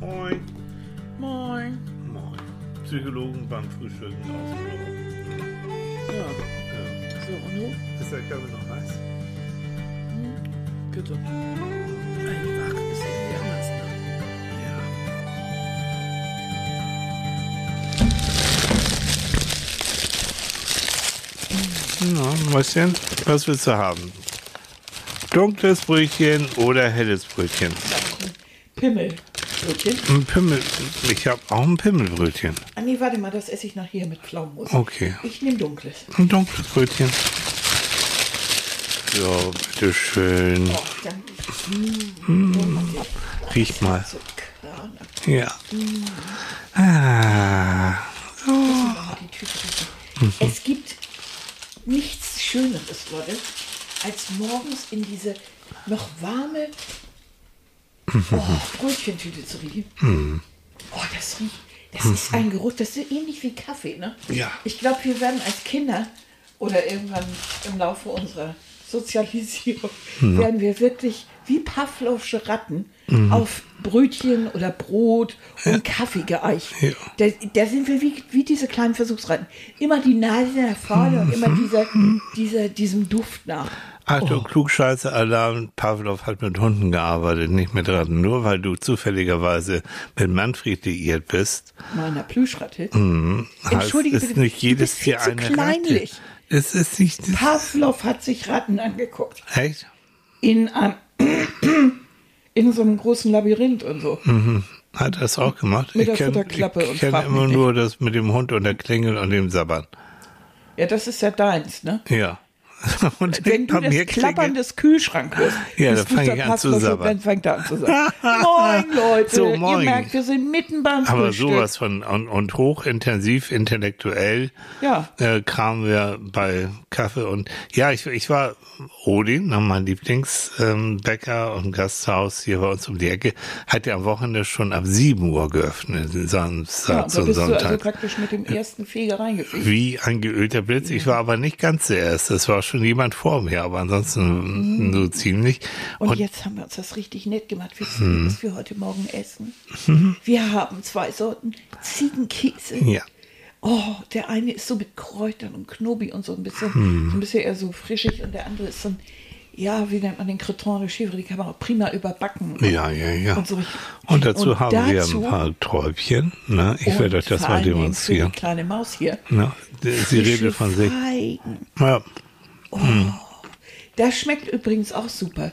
Moin. Moin. Moin. Psychologen beim Frühstücken ausgelogen. Ja, Ja. so, und du? Ist der Kaffee noch heiß? Bitte. Einfach ist irgendwie anders, ne? Ja. Na, Mäuschen, was willst du haben? Dunkles Brötchen oder helles Brötchen? Pimmelbrötchen. Ein Pimmel. Ich habe auch ein Pimmelbrötchen. Ah, nee, warte mal, das esse ich nachher mit Pflaumenmus. Okay. Ich nehme dunkles. Ein dunkles Brötchen. So, bitteschön. Oh, danke. Riech mal. So. Ja. Ah. Mal die Tüte riechen. Es gibt nichts Schöneres, Leute, als morgens in diese noch warme oh, Brötchentüte zu riechen. Oh, das riecht, das ist ein Geruch, das ist ähnlich wie Kaffee, ne? Ja. Ich glaube, wir werden als Kinder oder irgendwann im Laufe unserer Sozialisierung, werden wir wirklich wie Pavlovsche Ratten auf Brötchen oder Brot und Kaffee geeicht. Ja. Da, da sind wir wie, wie diese kleinen Versuchsratten. Immer die Nase nach vorne und immer dieser, dieser, diesem Duft nach. Achtung, Klugscheiße-Alarm. Pavlov hat mit Hunden gearbeitet, nicht mit Ratten. Nur weil du zufälligerweise mit Manfred liiert bist, Meiner Plüschratte. heißt Entschuldige es bitte, nicht du jedes viel Tier eine kleinlich. Ratte. Es ist nicht... Pavlov hat sich Ratten angeguckt. Echt? In, einem in so einem großen Labyrinth und so. Hat er es auch gemacht? Mit ich kenn- kenne frag immer nur das mit dem Hund und der Klingel und dem Sabbern. Ja, das ist ja deins, ne? Ja. Und Wenn du das Klappern des Kühlschranks hörst, Ja, bist dann fang du ich an zu sabbern. Fängt er an zu sagen. Moin, Leute. So, moin. Ihr merkt, wir sind mitten beim Aber Frühstück. sowas von und, und hochintensiv, intellektuell Ja. äh, kamen wir bei Kaffee und ja, ich, ich war Odin, mein Lieblingsbäcker ähm, und Gasthaus hier bei uns um die Ecke, hat ja am Wochenende schon ab 7 Uhr geöffnet, Ja, Samstag da und du Sonntag. also praktisch mit dem ersten Feger reingefegt. Wie ein geölter Blitz. Ich war aber nicht ganz der Erste. Es war schon jemand vor mir, aber ansonsten so ziemlich. Und, Und, jetzt haben wir uns das richtig nett gemacht. Wisst ihr, was wir heute Morgen essen? Wir haben zwei Sorten Ziegenkäse. ja. Oh, der eine ist so mit Kräutern und Knobi und so ein bisschen, Hm. so ein bisschen eher so frischig und der andere ist so ein, ja, wie nennt man den Creton de Chèvre, die kann man auch prima überbacken. Ja, ja, ja. Und, so. Und dazu Und haben wir dazu- ein paar Träubchen. Ne? Ich werde euch das mal Dingen Für demonstrieren. die kleine Maus hier. Ne? Sie redet von sich. Feigen. Ja. Das schmeckt übrigens auch super.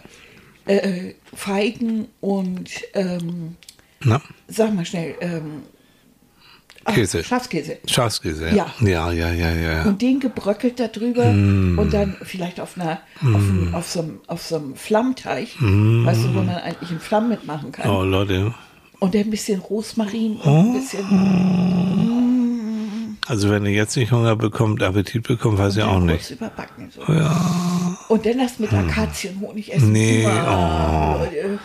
Äh, Feigen und, ähm, Na? sag mal schnell, ähm, ach, Käse. Schafskäse. Schafskäse. Ja. Ja, ja, ja, ja. ja. Und den gebröckelt da drüber Mm. und dann vielleicht auf einer, auf, einem- auf, so einem, auf so einem Flammteig, weißt du, wo man eigentlich einen Flamm mitmachen kann. Mm. Oh, Leute. Und ein bisschen Rosmarin und Oh. ein bisschen Also, wenn ihr jetzt nicht Hunger bekommt, Appetit bekommt, weiß ich auch nicht. überbacken. So. Und dann das mit Akazienhonig essen. Nee, Wow, Leute.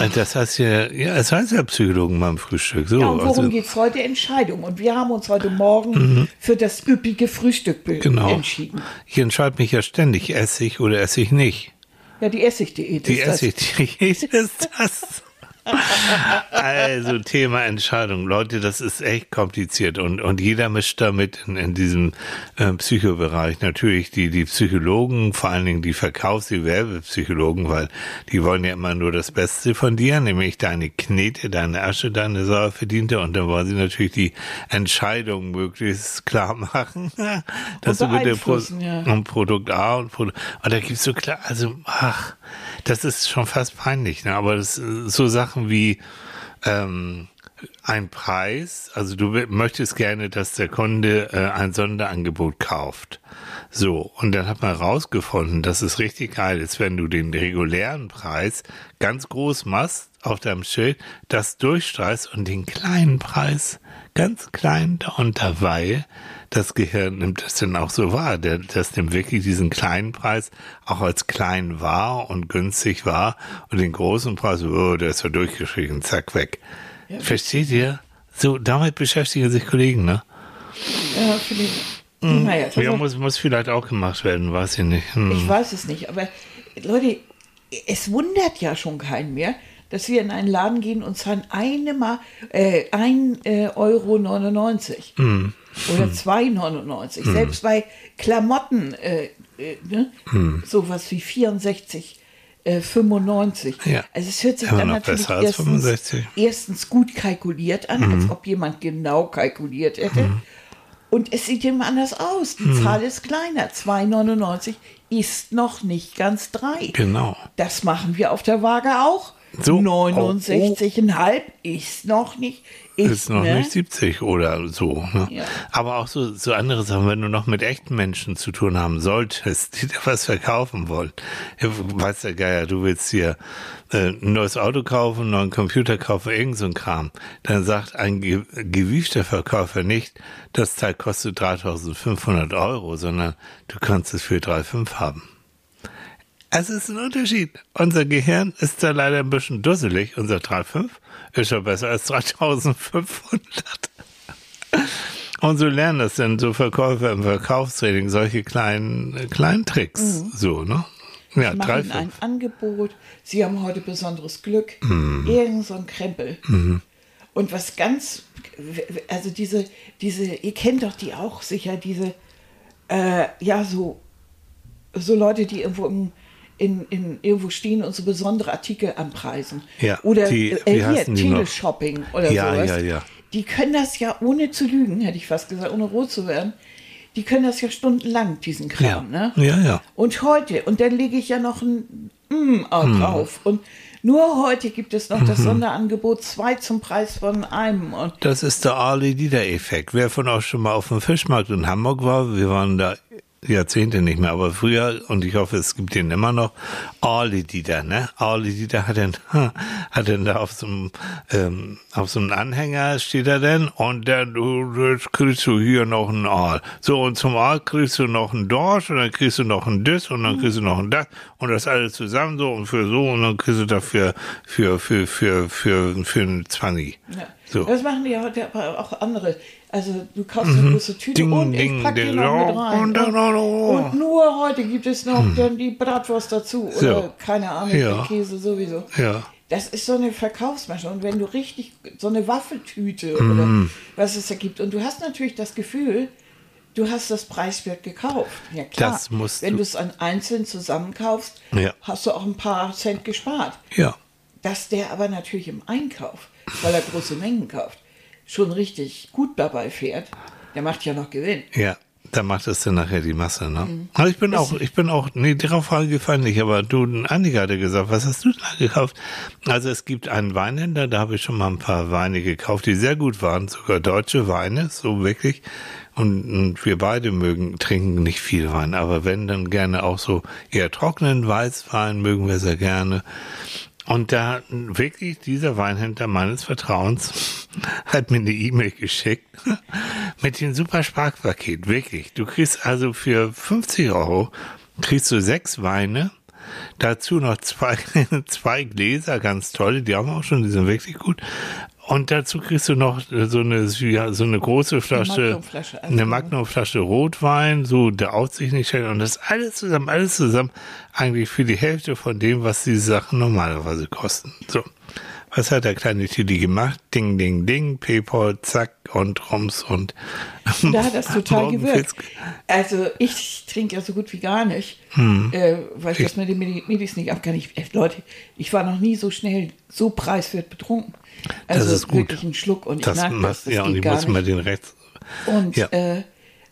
Äh, Das heißt ja, ja, es heißt ja Psychologen beim Frühstück. So, Ja, und worum also, Mhm. geht es heute? Entscheidung. Und wir haben uns heute Morgen für das üppige Frühstück genau. entschieden. Ich entscheide mich ja ständig, esse ich oder esse ich nicht. Ja, die Essigdiät Die ist das. Essigdiät ist das. Also Thema Entscheidung. Leute, das ist echt kompliziert und, und jeder mischt damit in, in diesem äh, Psychobereich. Natürlich die, die Psychologen, vor allen Dingen die Verkaufs-, die Werbepsychologen, weil die wollen ja immer nur das Beste von dir, nämlich deine Knete, deine Asche, deine Sauer verdiente und dann wollen sie natürlich die Entscheidung möglichst klar machen, dass Und du mit dem Pro ja. und Produkt A und Produkt. Und da gibt's so klar, also, ach, das ist schon fast peinlich, ne? Aber das so Sachen wie ähm, ein Preis, also du möchtest gerne, dass der Kunde äh, ein Sonderangebot kauft. So, und dann hat man rausgefunden, dass es richtig geil ist, wenn du den regulären Preis ganz groß machst auf deinem Schild, das durchstreichst und den kleinen Preis ganz klein darunter, weil das Gehirn nimmt das dann auch so wahr. Der, das nimmt wirklich diesen kleinen Preis auch als klein wahr und günstig wahr und den großen Preis, oh, der ist ja durchgeschrieben, zack, weg. Versteht ihr? So, damit beschäftigen sich Kollegen, ne? Ja, finde ich. Naja, Ja, ist- muss, muss vielleicht auch gemacht werden, weiß ich nicht. Hm. ich weiß es nicht. Aber Leute, es wundert ja schon keinen mehr, dass wir in einen Laden gehen und zahlen eine Ma äh, 1,99 äh, Euro 99 Hm. Oder 2,99. Selbst bei Klamotten, äh, äh, ne? Hm. sowas wie 64. Äh, 95. Ja. Also es hört sich Immer dann natürlich besser als erstens, 65. erstens gut kalkuliert an, Mhm. als ob jemand genau kalkuliert hätte. Und es sieht immer anders aus. Die Mhm. Zahl ist kleiner. 2,99 ist noch nicht ganz 3. Genau. Das machen wir auf der Waage auch. So, 69,5 ist noch nicht. Ist, Ist noch ne? nicht 70 oder so. Ne? Ja. Aber auch so, so andere Sachen, wenn du noch mit echten Menschen zu tun haben solltest, die dir was verkaufen wollen. Ja, Weiß der Geier, du willst hier äh, ein neues Auto kaufen, einen neuen Computer kaufen, irgend so ein Kram. Dann sagt ein ge gewiefter Verkäufer nicht, das Teil kostet 3500 Euro, sondern du kannst es für 3,5 haben. Es ist ein Unterschied. Unser Gehirn ist da leider ein bisschen dusselig. Unser 3,5 ist schon besser als 3500. Und so lernen das dann so Verkäufer im Verkaufstraining solche kleinen, kleinen Tricks. So, ne? Ja, machen 3,5. ein Angebot. Sie haben heute besonderes Glück. Mhm. Irgend so ein Krempel. Und was ganz, also diese, diese, ihr kennt doch die auch sicher, diese, äh, ja, so, so Leute, die irgendwo im, in, in, irgendwo stehen und so besondere Artikel anpreisen. Ja, oder die- äh, hier? Teleshopping oder Ja, sowas. ja, ja. Die können das ja ohne zu lügen, hätte ich fast gesagt, ohne rot zu werden. Die können das ja stundenlang, diesen Kram. Ja. Ne? ja, ja. Und heute, und dann lege ich ja noch ein mm drauf. Und nur heute gibt es noch das Sonderangebot, zwei zum Preis von einem. Und Das ist der Ali-Dieter-Effekt. Wer von euch schon mal auf dem Fischmarkt in Hamburg war, wir waren da Jahrzehnte nicht mehr, aber früher, und ich hoffe, es gibt den immer noch, Ali Dieter, ne? Ali Dieter hat dann, hat dann da auf so einem, ähm, auf so einem Anhänger steht er denn, und dann, du, kriegst du hier noch einen Aal. So, und zum Aal kriegst du noch einen Dorsch, und dann kriegst du noch ein Dis, und dann kriegst du noch ein Das, und das alles zusammen so, und für so, und dann kriegst du dafür, für, für, für, für, für, für einen Zwanni. ja. So. das machen die ja heute aber auch andere. Also du kaufst eine große Tüte Mhm. Ding, und ich ding, pack die noch mit rein. und noch- noch- und nur heute gibt es noch dann die Bratwurst dazu. Oder So. keine Ahnung, Ja. Käse sowieso. Ja. Das ist so eine Verkaufsmasche. Und wenn du richtig so eine Waffeltüte Mhm. oder was es da gibt, und du hast natürlich das Gefühl, du hast das preiswert gekauft. Ja klar. Das musst wenn du- du es an einzeln zusammenkaufst, Ja. hast du auch ein paar Cent gespart. Ja. Dass der aber natürlich im Einkauf, weil er große Mengen kauft, schon richtig gut dabei fährt, der macht ja noch Gewinn. Ja, da macht es dann nachher die Masse, ne? Aber ich bin auch, ich bin auch, nee, darauf Frage gefallen nicht, aber du, Annika hatte gesagt, was hast du da gekauft? Also es gibt einen Weinhändler, da habe ich schon mal ein paar Weine gekauft, die sehr gut waren, sogar deutsche Weine, so wirklich. Und, und wir beide mögen, trinken nicht viel Wein, aber wenn, dann gerne auch so eher trockenen Weißwein mögen wir sehr gerne. Und da wirklich dieser Weinhändler meines Vertrauens hat mir eine E-Mail geschickt mit dem super Sparpaket. Wirklich. Du kriegst also für 50 Euro kriegst du sechs Weine, dazu noch zwei, zwei Gläser, ganz tolle, die haben wir auch schon, die sind wirklich gut. Und dazu kriegst du noch so eine, ja, so eine große Flasche, Magnumflasche, also- eine Magnumflasche Rotwein, so der Aussicht nicht schlecht. Und das alles zusammen, alles zusammen, eigentlich für die Hälfte von dem, was diese Sachen normalerweise kosten. So. Was hat der kleine Tilly gemacht? Ding, ding, ding, Paypal, zack und Rums und. Da hat das total gewirkt. Also ich trinke ja so gut wie gar nicht, Hm. äh, weil ich das mit den Medi- Medis nicht ab kann. Ich, Leute, ich war noch nie so schnell so preiswert betrunken. Also Das ist gut. wirklich ein Schluck und ich Das, mag macht, das, das ja, und ich muss mal den rechts. Und, Ja. äh,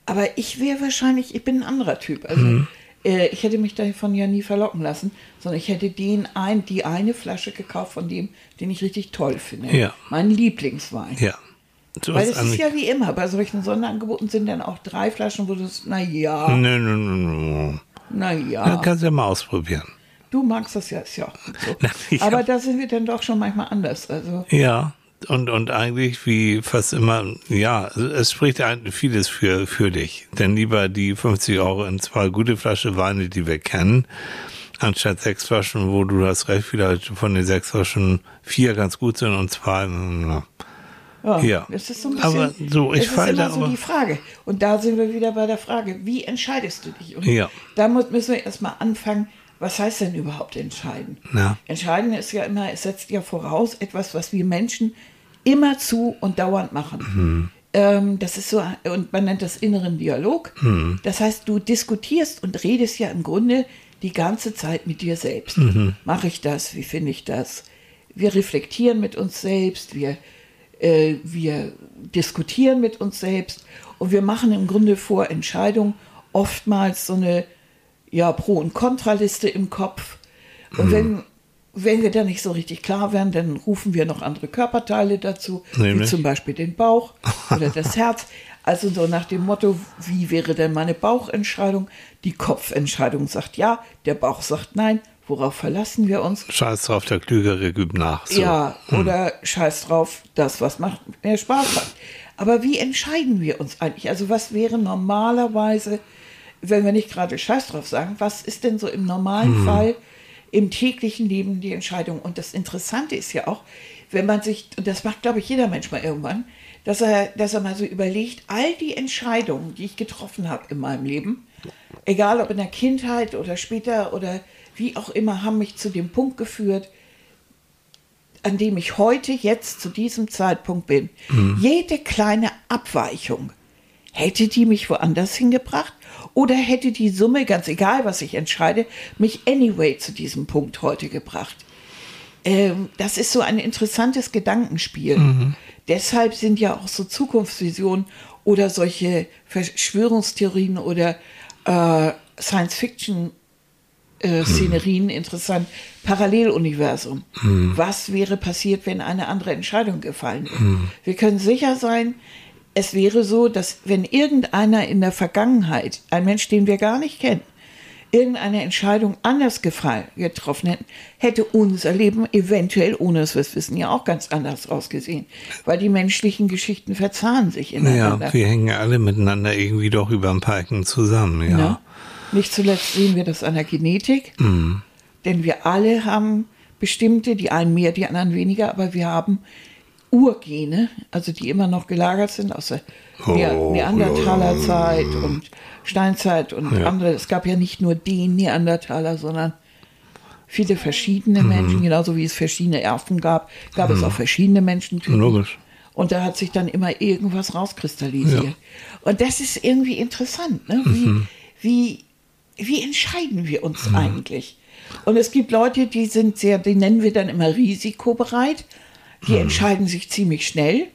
aber ich wäre wahrscheinlich, ich bin ein anderer Typ. Also Mhm. Äh, ich hätte mich davon ja nie verlocken lassen, sondern ich hätte den ein, die eine Flasche gekauft von dem, den ich richtig toll finde. Ja. Mein Lieblingswein. Ja. Du Weil es ist ja wie immer, bei solchen Sonderangeboten sind dann auch drei Flaschen, wo du es, naja, Nö, nö, nö, nö. naja. Ja, kannst ja mal ausprobieren. Du magst das ja, ist ja auch so. Na, Aber da sind wir dann doch schon manchmal anders. Also Ja, und, und eigentlich wie fast immer, ja, es spricht vieles für, für dich. Denn lieber die 50 Euro in zwei gute Flaschen Weine, die wir kennen, anstatt sechs Flaschen, wo du hast recht, vielleicht von den sechs Flaschen vier ganz gut sind und zwei, ja, Ja. das ist so ein bisschen. Aber so, ich das ist immer so die Frage. Und da sind wir wieder bei der Frage, wie entscheidest du dich? Und Ja. da muss, müssen wir erstmal anfangen, was heißt denn überhaupt entscheiden? Ja. Entscheiden ist ja immer, es setzt ja voraus etwas, was wir Menschen immer zu und dauernd machen. Ähm, das ist so, und man nennt das inneren Dialog. Das heißt, du diskutierst und redest ja im Grunde die ganze Zeit mit dir selbst. Mache ich das? Wie finde ich das? Wir reflektieren mit uns selbst, wir, äh, wir diskutieren mit uns selbst und wir machen im Grunde vor Entscheidungen oftmals so eine ja, Pro- und Kontraliste im Kopf. Und wenn, wenn wir da nicht so richtig klar werden, dann rufen wir noch andere Körperteile dazu, wie Nämlich? zum Beispiel den Bauch oder das Herz. Also so nach dem Motto, wie wäre denn meine Bauchentscheidung? Die Kopfentscheidung sagt ja, der Bauch sagt nein. Worauf verlassen wir uns? Scheiß drauf, der Klügere übt nach. So. Ja, oder scheiß drauf, das, was macht mehr Spaß macht. Aber wie entscheiden wir uns eigentlich? Also was wäre normalerweise, wenn wir nicht gerade scheiß drauf sagen, was ist denn so im normalen Fall im täglichen Leben die Entscheidung? Und das Interessante ist ja auch, wenn man sich, und das macht, glaube ich, jeder Mensch mal irgendwann, dass er, dass er mal so überlegt, all die Entscheidungen, die ich getroffen habe in meinem Leben, egal ob in der Kindheit oder später oder wie auch immer, haben mich zu dem Punkt geführt, an dem ich heute, jetzt zu diesem Zeitpunkt bin. Jede kleine Abweichung, hätte die mich woanders hingebracht? Oder hätte die Summe, ganz egal was ich entscheide, mich anyway zu diesem Punkt heute gebracht? Ähm, das ist so ein interessantes Gedankenspiel. Deshalb sind ja auch so Zukunftsvisionen oder solche Verschwörungstheorien oder äh, Science-Fiction äh, Szenerien interessant. Paralleluniversum. Was wäre passiert, wenn eine andere Entscheidung gefallen wäre? Wir können sicher sein, es wäre so, dass wenn irgendeiner in der Vergangenheit, ein Mensch, den wir gar nicht kennen, irgendeine Entscheidung anders gefallen, getroffen hätten, hätte unser Leben eventuell, ohne dass wir es wissen, ja auch ganz anders ausgesehen. Weil die menschlichen Geschichten verzahnen sich ineinander. Ja, wir hängen alle miteinander irgendwie doch über ein paar Ecken zusammen, ja. Ne? Nicht zuletzt sehen wir das an der Genetik, denn wir alle haben bestimmte, die einen mehr, die anderen weniger, aber wir haben Urgene, also die immer noch gelagert sind aus der Oh, Neandertalerzeit und Steinzeit und Ja. andere. Es gab ja nicht nur den Neandertaler, sondern viele verschiedene Menschen, genauso wie es verschiedene Erfen gab, gab es auch verschiedene Menschentypen. Logisch. Und da hat sich dann immer irgendwas rauskristallisiert. Ja. Und das ist irgendwie interessant. Ne? Wie, wie, wie entscheiden wir uns eigentlich? Und es gibt Leute, die sind sehr, die nennen wir dann immer risikobereit. Die entscheiden sich ziemlich schnell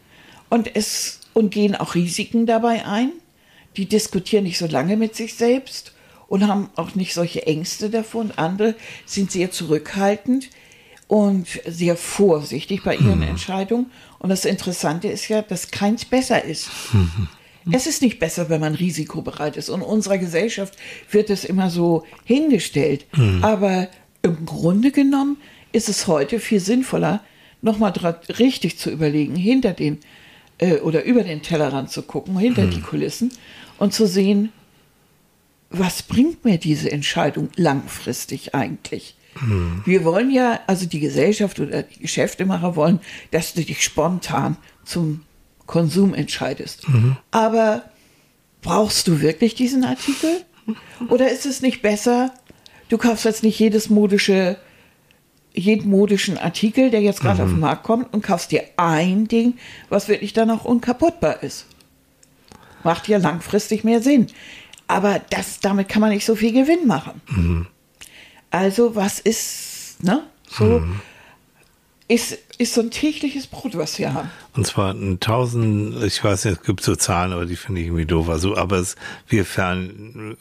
und, es, und gehen auch Risiken dabei ein. Die diskutieren nicht so lange mit sich selbst und haben auch nicht solche Ängste davon. Andere sind sehr zurückhaltend und sehr vorsichtig bei ihren Entscheidungen. Und das Interessante ist ja, dass keins besser ist. Es ist nicht besser, wenn man risikobereit ist. Und in unserer Gesellschaft wird es immer so hingestellt. Aber im Grunde genommen ist es heute viel sinnvoller, nochmal richtig zu überlegen, hinter den äh, oder über den Tellerrand zu gucken, hinter die Kulissen und zu sehen, was bringt mir diese Entscheidung langfristig eigentlich? Wir wollen ja, also die Gesellschaft oder die Geschäftemacher wollen, dass du dich spontan zum Konsum entscheidest. Aber brauchst du wirklich diesen Artikel? Oder ist es nicht besser, du kaufst jetzt nicht jedes modische, jeden modischen Artikel, der jetzt gerade auf den Markt kommt, und kaufst dir ein Ding, was wirklich dann auch unkaputtbar ist? Macht ja langfristig mehr Sinn. Aber das, damit kann man nicht so viel Gewinn machen. Also, was ist, ne? So, ist, ist so ein tägliches Brot, was wir haben. Und zwar ein tausend, ich weiß nicht, es gibt so Zahlen, aber die finde ich irgendwie doof. Also, aber es, wir fern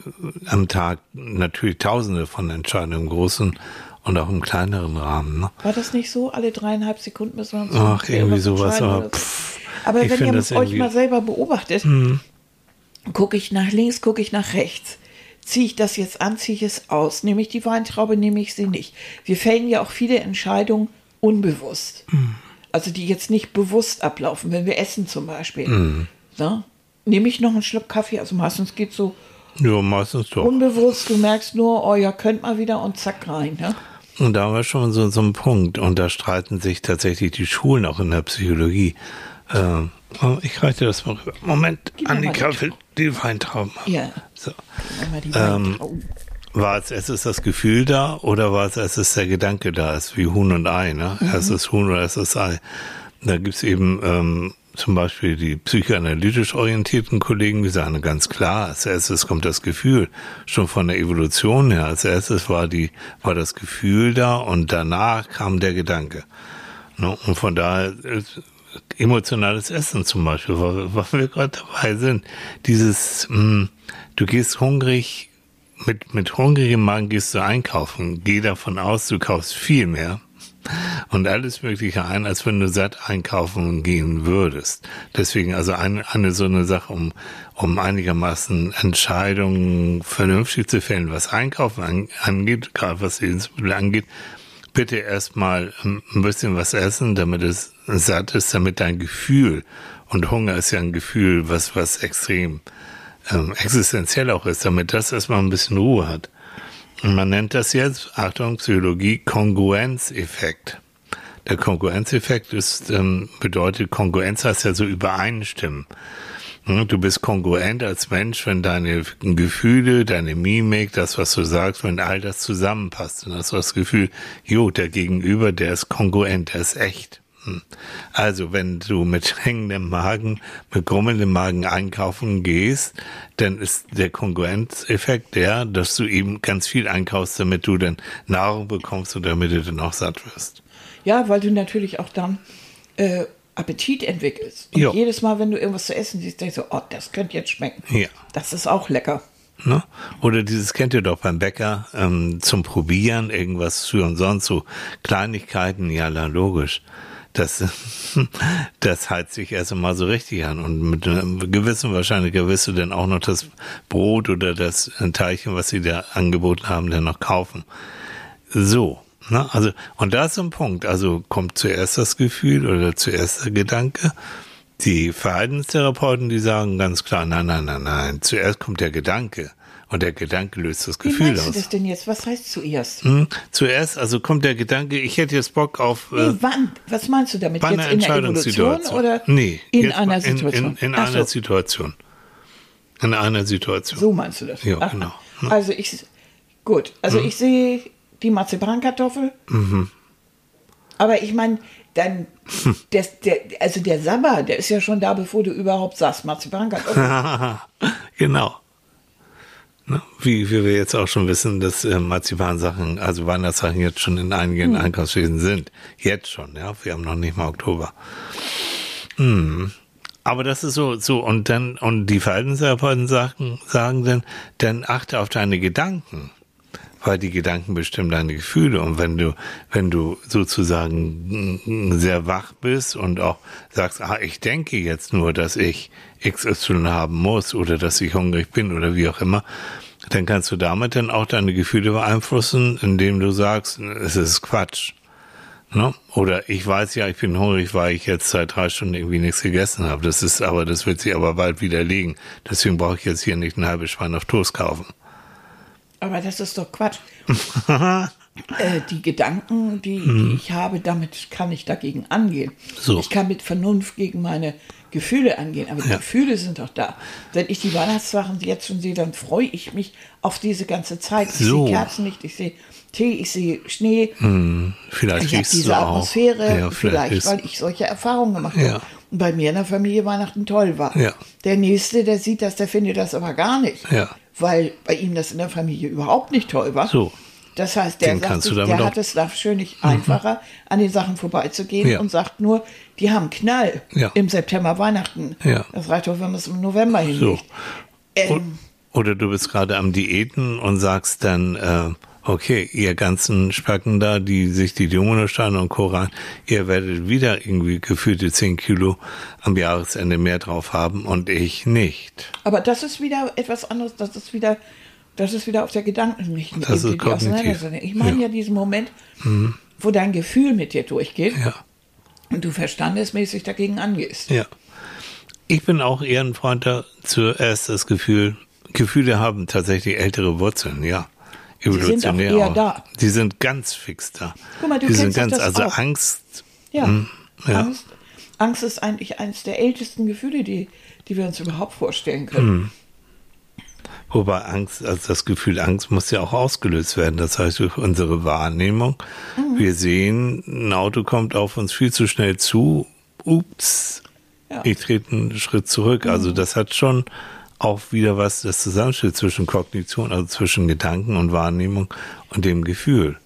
am Tag natürlich tausende von Entscheidungen im großen und auch im kleineren Rahmen. Ne? War das nicht so? Alle dreieinhalb Sekunden müssen wir uns Ach, irgendwie sowas, aber pff, Aber wenn ihr euch irgendwie- Mhm. mal selber beobachtet, gucke ich nach links, gucke ich nach rechts. Ziehe ich das jetzt an, ziehe ich es aus? Nehme ich die Weintraube, nehme ich sie nicht? Wir fällen ja auch viele Entscheidungen unbewusst. Mhm. Also die jetzt nicht bewusst ablaufen, wenn wir essen zum Beispiel. Mhm. Ne? Nehme ich noch einen Schluck Kaffee? Also meistens geht so Ja, meistens doch. unbewusst, du merkst nur, oh ja, könnt mal wieder und zack rein. Ne? Und da haben wir schon so, so einen Punkt. Und da streiten sich tatsächlich die Schulen auch in der Psychologie. Ähm, oh, ich reiche das mal rüber. Moment, Gib Annika will die Weintrauben haben. Ja. So. Ähm, war als erstes das Gefühl da oder war als erstes der Gedanke da? Ist wie Huhn und Ei, ne? Mhm. Erstes Huhn oder erstes Ei. Da gibt's eben ähm, zum Beispiel die psychoanalytisch orientierten Kollegen, die sagen ganz klar, als erstes kommt das Gefühl, schon von der Evolution her. Als erstes war die, war das Gefühl da und danach kam der Gedanke. Ne? Und von daher emotionales Essen zum Beispiel, wo wir gerade dabei sind. Dieses, hm, du gehst hungrig, mit, mit hungrigem Magen gehst du einkaufen. Geh davon aus, du kaufst viel mehr und alles Mögliche ein, als wenn du satt einkaufen gehen würdest. Deswegen also eine, eine so eine Sache, um, um einigermaßen Entscheidungen vernünftig zu fällen, was Einkaufen an, angeht, gerade was Lebensmittel angeht, bitte erstmal ein bisschen was essen, damit es satt ist, damit dein Gefühl, und Hunger ist ja ein Gefühl, was, was extrem ähm, existenziell auch ist, damit das erstmal ein bisschen Ruhe hat. Man nennt das jetzt, Achtung, Psychologie, Kongruenzeffekt. Der Kongruenzeffekt ist, ähm, bedeutet, Kongruenz heißt ja so übereinstimmen. Hm, du bist kongruent als Mensch, wenn deine Gefühle, deine Mimik, das, was du sagst, wenn all das zusammenpasst. Und hast du das Gefühl, jo, der Gegenüber, der ist kongruent, der ist echt. Hm. Also, wenn du mit hängendem Magen, mit grummelndem Magen einkaufen gehst, dann ist der Kongruenzeffekt der, dass du eben ganz viel einkaufst, damit du dann Nahrung bekommst und damit du dann auch satt wirst. Ja, weil du natürlich auch dann äh, Appetit entwickelst. Und jo. jedes Mal, wenn du irgendwas zu essen siehst, denkst du, oh, das könnte jetzt schmecken. Ja. Das ist auch lecker. Ne? Oder dieses kennt ihr doch beim Bäcker ähm, zum Probieren, irgendwas für und sonst so Kleinigkeiten, ja, logisch das, das heizt sich erst einmal so richtig an. Und mit einer gewissen Wahrscheinlichkeit wirst du dann auch noch das Brot oder das Teilchen, was sie da angeboten haben, dann noch kaufen. So. Ne? Also, und da ist so ein Punkt. Also kommt zuerst das Gefühl oder zuerst der Gedanke. Die Verhaltenstherapeuten, die sagen ganz klar, nein, nein, nein, nein. Zuerst kommt der Gedanke. Und der Gedanke löst das Gefühl Wie meinst aus. du das denn jetzt? Was heißt zuerst? Hm, zuerst, also kommt der Gedanke, ich hätte jetzt Bock auf. Nee, äh, wann? Was meinst du damit? Bei jetzt in der Evolution oder nee, in einer Situation? In, in, in einer so. Situation. In einer Situation. So meinst du das? Ja, Aha. genau. Hm. Also ich, gut, also hm. ich sehe die Marzipankartoffel. Mhm. Aber ich meine, dann, hm. der, der, also der Sabber, der ist ja schon da, bevor du überhaupt sagst, Marzipankartoffel. genau. Ne? Wie, wie wir jetzt auch schon wissen, dass äh, Marzipansachen, also Weihnachtssachen jetzt schon in einigen hm. Einkaufswesen sind. Jetzt schon, ja. Wir haben noch nicht mal Oktober. Hm. Aber das ist so, so, und dann, und die Verhaltenstherapeuten sagen, sagen dann, dann achte auf deine Gedanken weil die Gedanken bestimmen deine Gefühle. Und wenn du, wenn du sozusagen sehr wach bist und auch sagst, ah, ich denke jetzt nur, dass ich XY haben muss oder dass ich hungrig bin oder wie auch immer, dann kannst du damit dann auch deine Gefühle beeinflussen, indem du sagst, es ist Quatsch. Ne? Oder ich weiß ja, ich bin hungrig, weil ich jetzt seit drei Stunden irgendwie nichts gegessen habe. Das ist aber, das wird sich aber bald widerlegen. Deswegen brauche ich jetzt hier nicht ein halbes Schwein auf Toast kaufen. Aber das ist doch Quatsch. äh, die Gedanken, die, mhm. die, ich habe, damit kann ich dagegen angehen. So. Ich kann mit Vernunft gegen meine Gefühle angehen, aber die ja. Gefühle sind doch da. Wenn ich die Weihnachtssachen jetzt schon sehe, dann freue ich mich auf diese ganze Zeit. Ich so. sehe Kerzenlicht, ich sehe Tee, ich sehe Schnee. Hm, vielleicht ich habe diese Atmosphäre, ja, vielleicht, vielleicht weil ich solche Erfahrungen gemacht habe. Ja. Und bei mir in der Familie Weihnachten toll war. Ja. Der Nächste, der sieht das, der findet das aber gar nicht. Weil bei ihm das in der Familie überhaupt nicht toll war. So. Das heißt, der, sagt sich, der hat es wahrscheinlich mhm. einfacher, an den Sachen vorbeizugehen ja. und sagt nur, die haben Knall ja. im September Weihnachten. Ja. Das reicht doch, wenn man es im November hinlegt. So. Ähm, oder du bist gerade am Diäten und sagst dann, äh, okay, ihr ganzen Spacken da, die sich die Dominosteine und Koran, ihr werdet wieder irgendwie gefühlte 10 Kilo am Jahresende mehr drauf haben und ich nicht. Aber das ist wieder etwas anderes, das ist wieder, das ist wieder auf der Gedanken nicht das ist kognitiv. Ich meine ja. ja diesen Moment, mhm. wo dein Gefühl mit dir durchgeht ja. und du verstandesmäßig dagegen angehst. Ja. Ich bin auch eher ein Freund da, zuerst das Gefühl, Gefühle haben tatsächlich ältere Wurzeln, ja evolutionär. Die sind auch eher da. Die sind ganz fix da. Guck mal, du die sind ganz, das also auch. Angst. Ja. Mh, hm, ja. Angst, Angst ist eigentlich eines der ältesten Gefühle, die, die wir uns überhaupt vorstellen können. Mhm. Wobei Angst, also das Gefühl Angst muss ja auch ausgelöst werden. Das heißt, durch unsere Wahrnehmung. Mhm. Wir sehen, ein Auto kommt auf uns viel zu schnell zu. Ups, ja. ich trete einen Schritt zurück. Also mhm. das hat schon auch wieder was, das Zusammenspiel zwischen Kognition, also zwischen Gedanken und Wahrnehmung und dem Gefühl.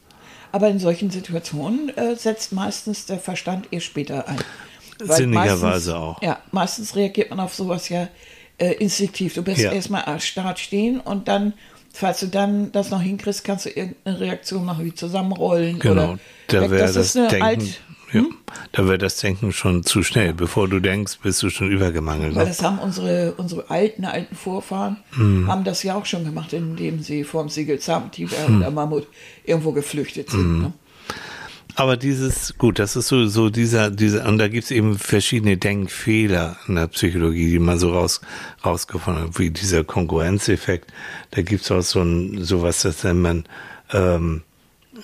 Aber in solchen Situationen äh, setzt meistens der Verstand eher später ein. Sinnigerweise auch. Ja, meistens reagiert man auf sowas ja äh, instinktiv. Du bist ja. erstmal stark stehen und dann, falls du dann das noch hinkriegst, kannst du irgendeine Reaktion machen, wie zusammenrollen. Genau, oder da wäre das, das Denken, alt, ja, hm? da wäre das Denken schon zu schnell. Bevor du denkst, bist du schon übergemangelt. Weil ne? das haben unsere, unsere alten, alten Vorfahren, hm. haben das ja auch schon gemacht, indem sie vom Siegel-Zahntiger hm. oder Mammut irgendwo geflüchtet sind. Hm. Ne? Aber dieses, gut, das ist so, so dieser, dieser, und da gibt's eben verschiedene Denkfehler in der Psychologie, die man so raus, rausgefunden hat, wie dieser Konkurrenzeffekt. Da gibt's auch so ein, sowas, das nennt man, ähm,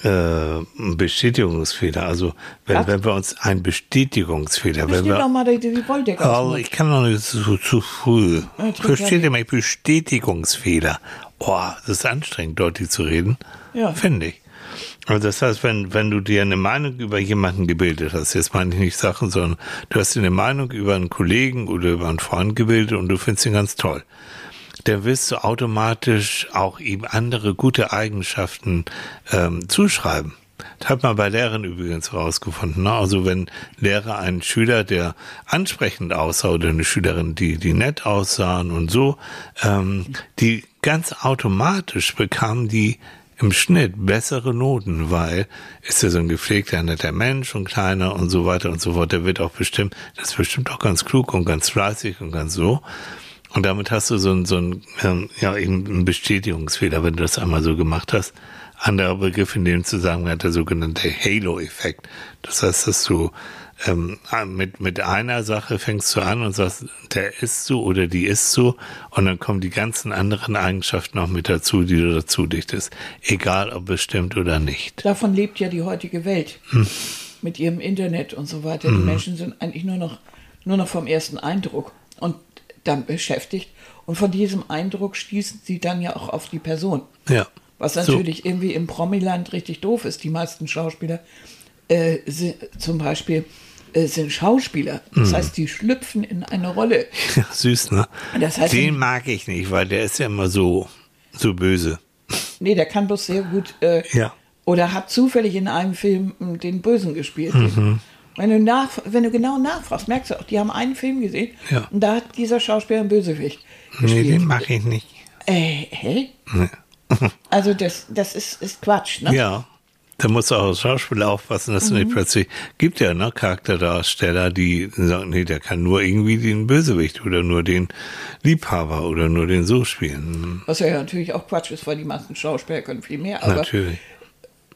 äh, Bestätigungsfehler. Also wenn, wenn wir uns ein Bestätigungsfehler, wenn wir, mal die, die oh, ich kann noch nicht zu, zu früh. Versteht ihr mal Bestätigungsfehler? Oh, das ist anstrengend, deutlich zu reden. Ja. Finde ich. Also das heißt, wenn, wenn du dir eine Meinung über jemanden gebildet hast, jetzt meine ich nicht Sachen, sondern du hast dir eine Meinung über einen Kollegen oder über einen Freund gebildet und du findest ihn ganz toll, dann wirst du automatisch auch ihm andere gute Eigenschaften ähm, zuschreiben. Das hat man bei Lehrern übrigens herausgefunden. Ne? Also wenn Lehrer einen Schüler, der ansprechend aussah oder eine Schülerin, die, die nett aussahen und so, ähm, die ganz automatisch bekamen die im Schnitt bessere Noten, weil ist ja so ein gepflegter, netter Mensch und kleiner und so weiter und so fort. Der wird auch bestimmt, das ist bestimmt auch ganz klug und ganz fleißig und ganz so. Und damit hast du so ein, so ein, ähm, ja, eben einen Bestätigungsfehler, wenn du das einmal so gemacht hast. Anderer Begriff in dem Zusammenhang hat der sogenannte Halo-Effekt. Das heißt, dass du ähm, mit, mit einer Sache fängst du an und sagst, der ist so oder die ist so und dann kommen die ganzen anderen Eigenschaften noch mit dazu, die du dazu dichtest. Egal, ob bestimmt oder nicht. Davon lebt ja die heutige Welt. Hm. Mit ihrem Internet und so weiter. Die hm. Menschen sind eigentlich nur noch, nur noch vom ersten Eindruck und dann beschäftigt. Und von diesem Eindruck schließen sie dann ja auch auf die Person. Ja. Was natürlich so. irgendwie im Promiland richtig doof ist. Die meisten Schauspieler äh, zum Beispiel äh, sind Schauspieler. Das mhm. heißt, die schlüpfen in eine Rolle. Ja, süß, ne? Das heißt, Den mag ich nicht, weil der ist ja immer so, so böse. Nee, der kann bloß sehr gut. Äh, ja. Oder hat zufällig in einem Film hm, den Bösen gespielt. Mhm. Wenn du, nach, wenn du genau nachfragst, merkst du auch, die haben einen Film gesehen ja. und da hat dieser Schauspieler einen Bösewicht gespielt. Nee, den mag ich nicht. Äh, hä? Nee. also das, das ist, ist Quatsch, ne? Ja. Da musst du auch als Schauspieler aufpassen, dass mhm. du nicht mhm. plötzlich, gibt ja ne, Charakterdarsteller, die sagen, nee, der kann nur irgendwie den Bösewicht oder nur den Liebhaber oder nur den so spielen. Was ja natürlich auch Quatsch ist, weil die meisten Schauspieler können viel mehr. Aber, natürlich.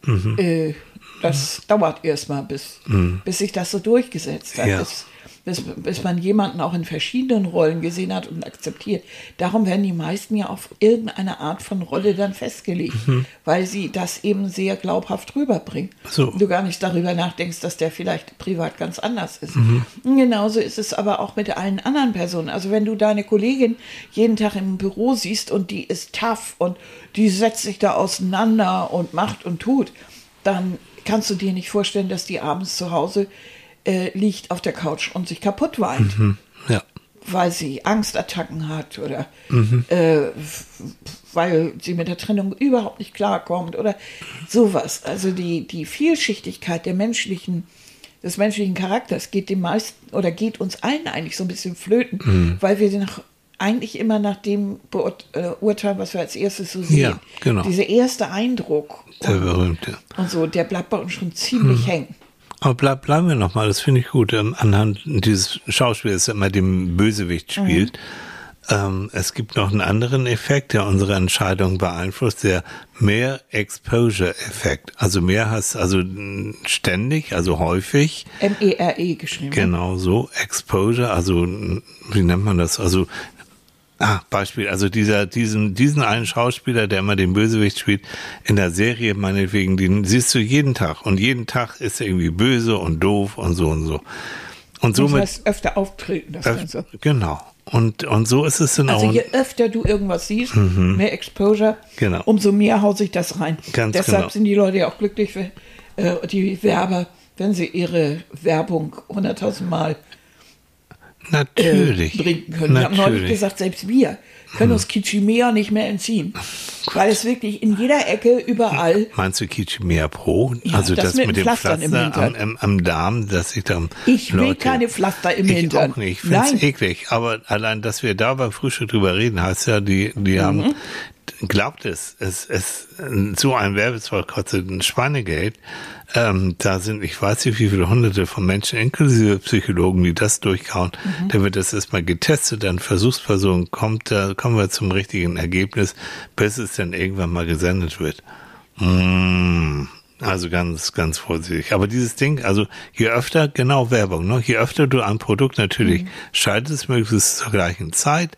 Mhm. Äh, das mhm. dauert erstmal, bis, mhm. bis sich das so durchgesetzt hat. Ja. Das, bis, bis man jemanden auch in verschiedenen Rollen gesehen hat und akzeptiert. Darum werden die meisten ja auf irgendeine Art von Rolle dann festgelegt, mhm. weil sie das eben sehr glaubhaft rüberbringen. So. Du gar nicht darüber nachdenkst, dass der vielleicht privat ganz anders ist. Mhm. Genauso ist es aber auch mit allen anderen Personen. Also wenn du deine Kollegin jeden Tag im Büro siehst und die ist tough und die setzt sich da auseinander und macht und tut, dann kannst du dir nicht vorstellen, dass die abends zu Hause äh, liegt auf der Couch und sich kaputt weint. Mhm. Ja. Weil sie Angstattacken hat oder mhm. äh, weil sie mit der Trennung überhaupt nicht klarkommt oder sowas. Also die, die Vielschichtigkeit der menschlichen, des menschlichen Charakters geht dem meisten oder geht uns allen eigentlich so ein bisschen flöten, mhm. weil wir nach, eigentlich immer nach dem beurteilen, was wir als erstes so sehen. Ja, genau. Dieser erste Eindruck. Der berühmte. Und so, der bleibt bei uns schon ziemlich mhm. hängen. Aber bleib, bleiben wir nochmal, das finde ich gut, anhand dieses Schauspiels, der immer dem Bösewicht spielt. Mhm. Ähm, es gibt noch einen anderen Effekt, der unsere Entscheidung beeinflusst, der mehr Exposure-Effekt. Also mehr heißt also ständig, also häufig. M-E-R-E -E geschrieben. Genau so, Exposure, also wie nennt man das? Also Ah, Beispiel. Also dieser, diesen, diesen einen Schauspieler, der immer den Bösewicht spielt, in der Serie meinetwegen, den siehst du jeden Tag. Und jeden Tag ist er irgendwie böse und doof und so und so. Und somit. Das heißt öfter auftreten, das Ganze. Genau. Und, und so ist es dann Also auch. je öfter du irgendwas siehst, mehr Exposure, Genau. umso mehr haut sich das rein. Ganz Deshalb genau. sind die Leute ja auch glücklich, wenn, äh, die Werber, wenn sie ihre Werbung hunderttausend Mal äh, Natürlich. bringen können. Wir haben neulich Natürlich. gesagt, selbst wir können uns Kichimea nicht mehr entziehen. Weil es wirklich in jeder Ecke, überall, Meinst du Kichimea Pro? Ja, also das das, mit mit, dem Pflastern im Pflaster am, am, am Darm, dass ich dann. ich will Leute, keine Pflaster im ich Hintern. auch nicht. Ich finde es eklig. Aber allein, dass wir da beim Frühstück drüber reden, heißt ja, die, die Mhm. haben, glaubt es, es, es, so ein Werbespot kostet ein Schweinegeld. Ähm, da sind, ich weiß nicht, wie viele hunderte von Menschen, inklusive Psychologen, die das durchkauen. Mhm. Da wird das erstmal getestet, dann Versuchsperson kommt, da kommen wir zum richtigen Ergebnis, bis es dann irgendwann mal gesendet wird. Mm, Also ganz, ganz vorsichtig. Aber dieses Ding, also je öfter, genau Werbung, ne? je öfter du ein Produkt natürlich schaltest, möglichst zur gleichen Zeit,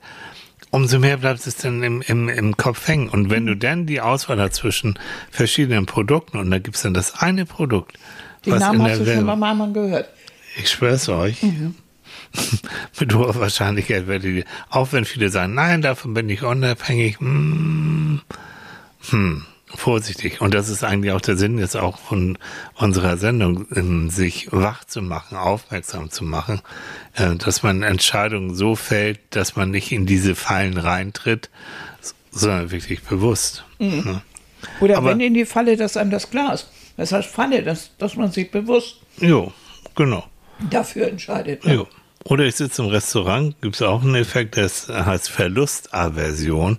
umso mehr bleibt es dann im, im, im Kopf hängen. Und wenn du dann die Auswahl hast zwischen verschiedenen Produkten und da gibt's dann das eine Produkt, den was Namen in hast der du schon Werbung, mal Mann gehört. ich schwör's euch, mit hoher Wahrscheinlichkeit werdet ihr, auch wenn viele sagen, nein, davon bin ich unabhängig, hm, hm, vorsichtig. Und das ist eigentlich auch der Sinn jetzt auch von unserer Sendung, in sich wach zu machen, aufmerksam zu machen, äh, dass man Entscheidungen so fällt, dass man nicht in diese Fallen reintritt, sondern wirklich bewusst. Ne? Oder Aber- wenn in die Falle, dass einem das klar ist. Das heißt Falle, dass, dass man sich bewusst Jo, genau. dafür entscheidet. ne? Jo. Oder ich sitze im Restaurant, gibt's auch einen Effekt, das heißt Verlustaversion.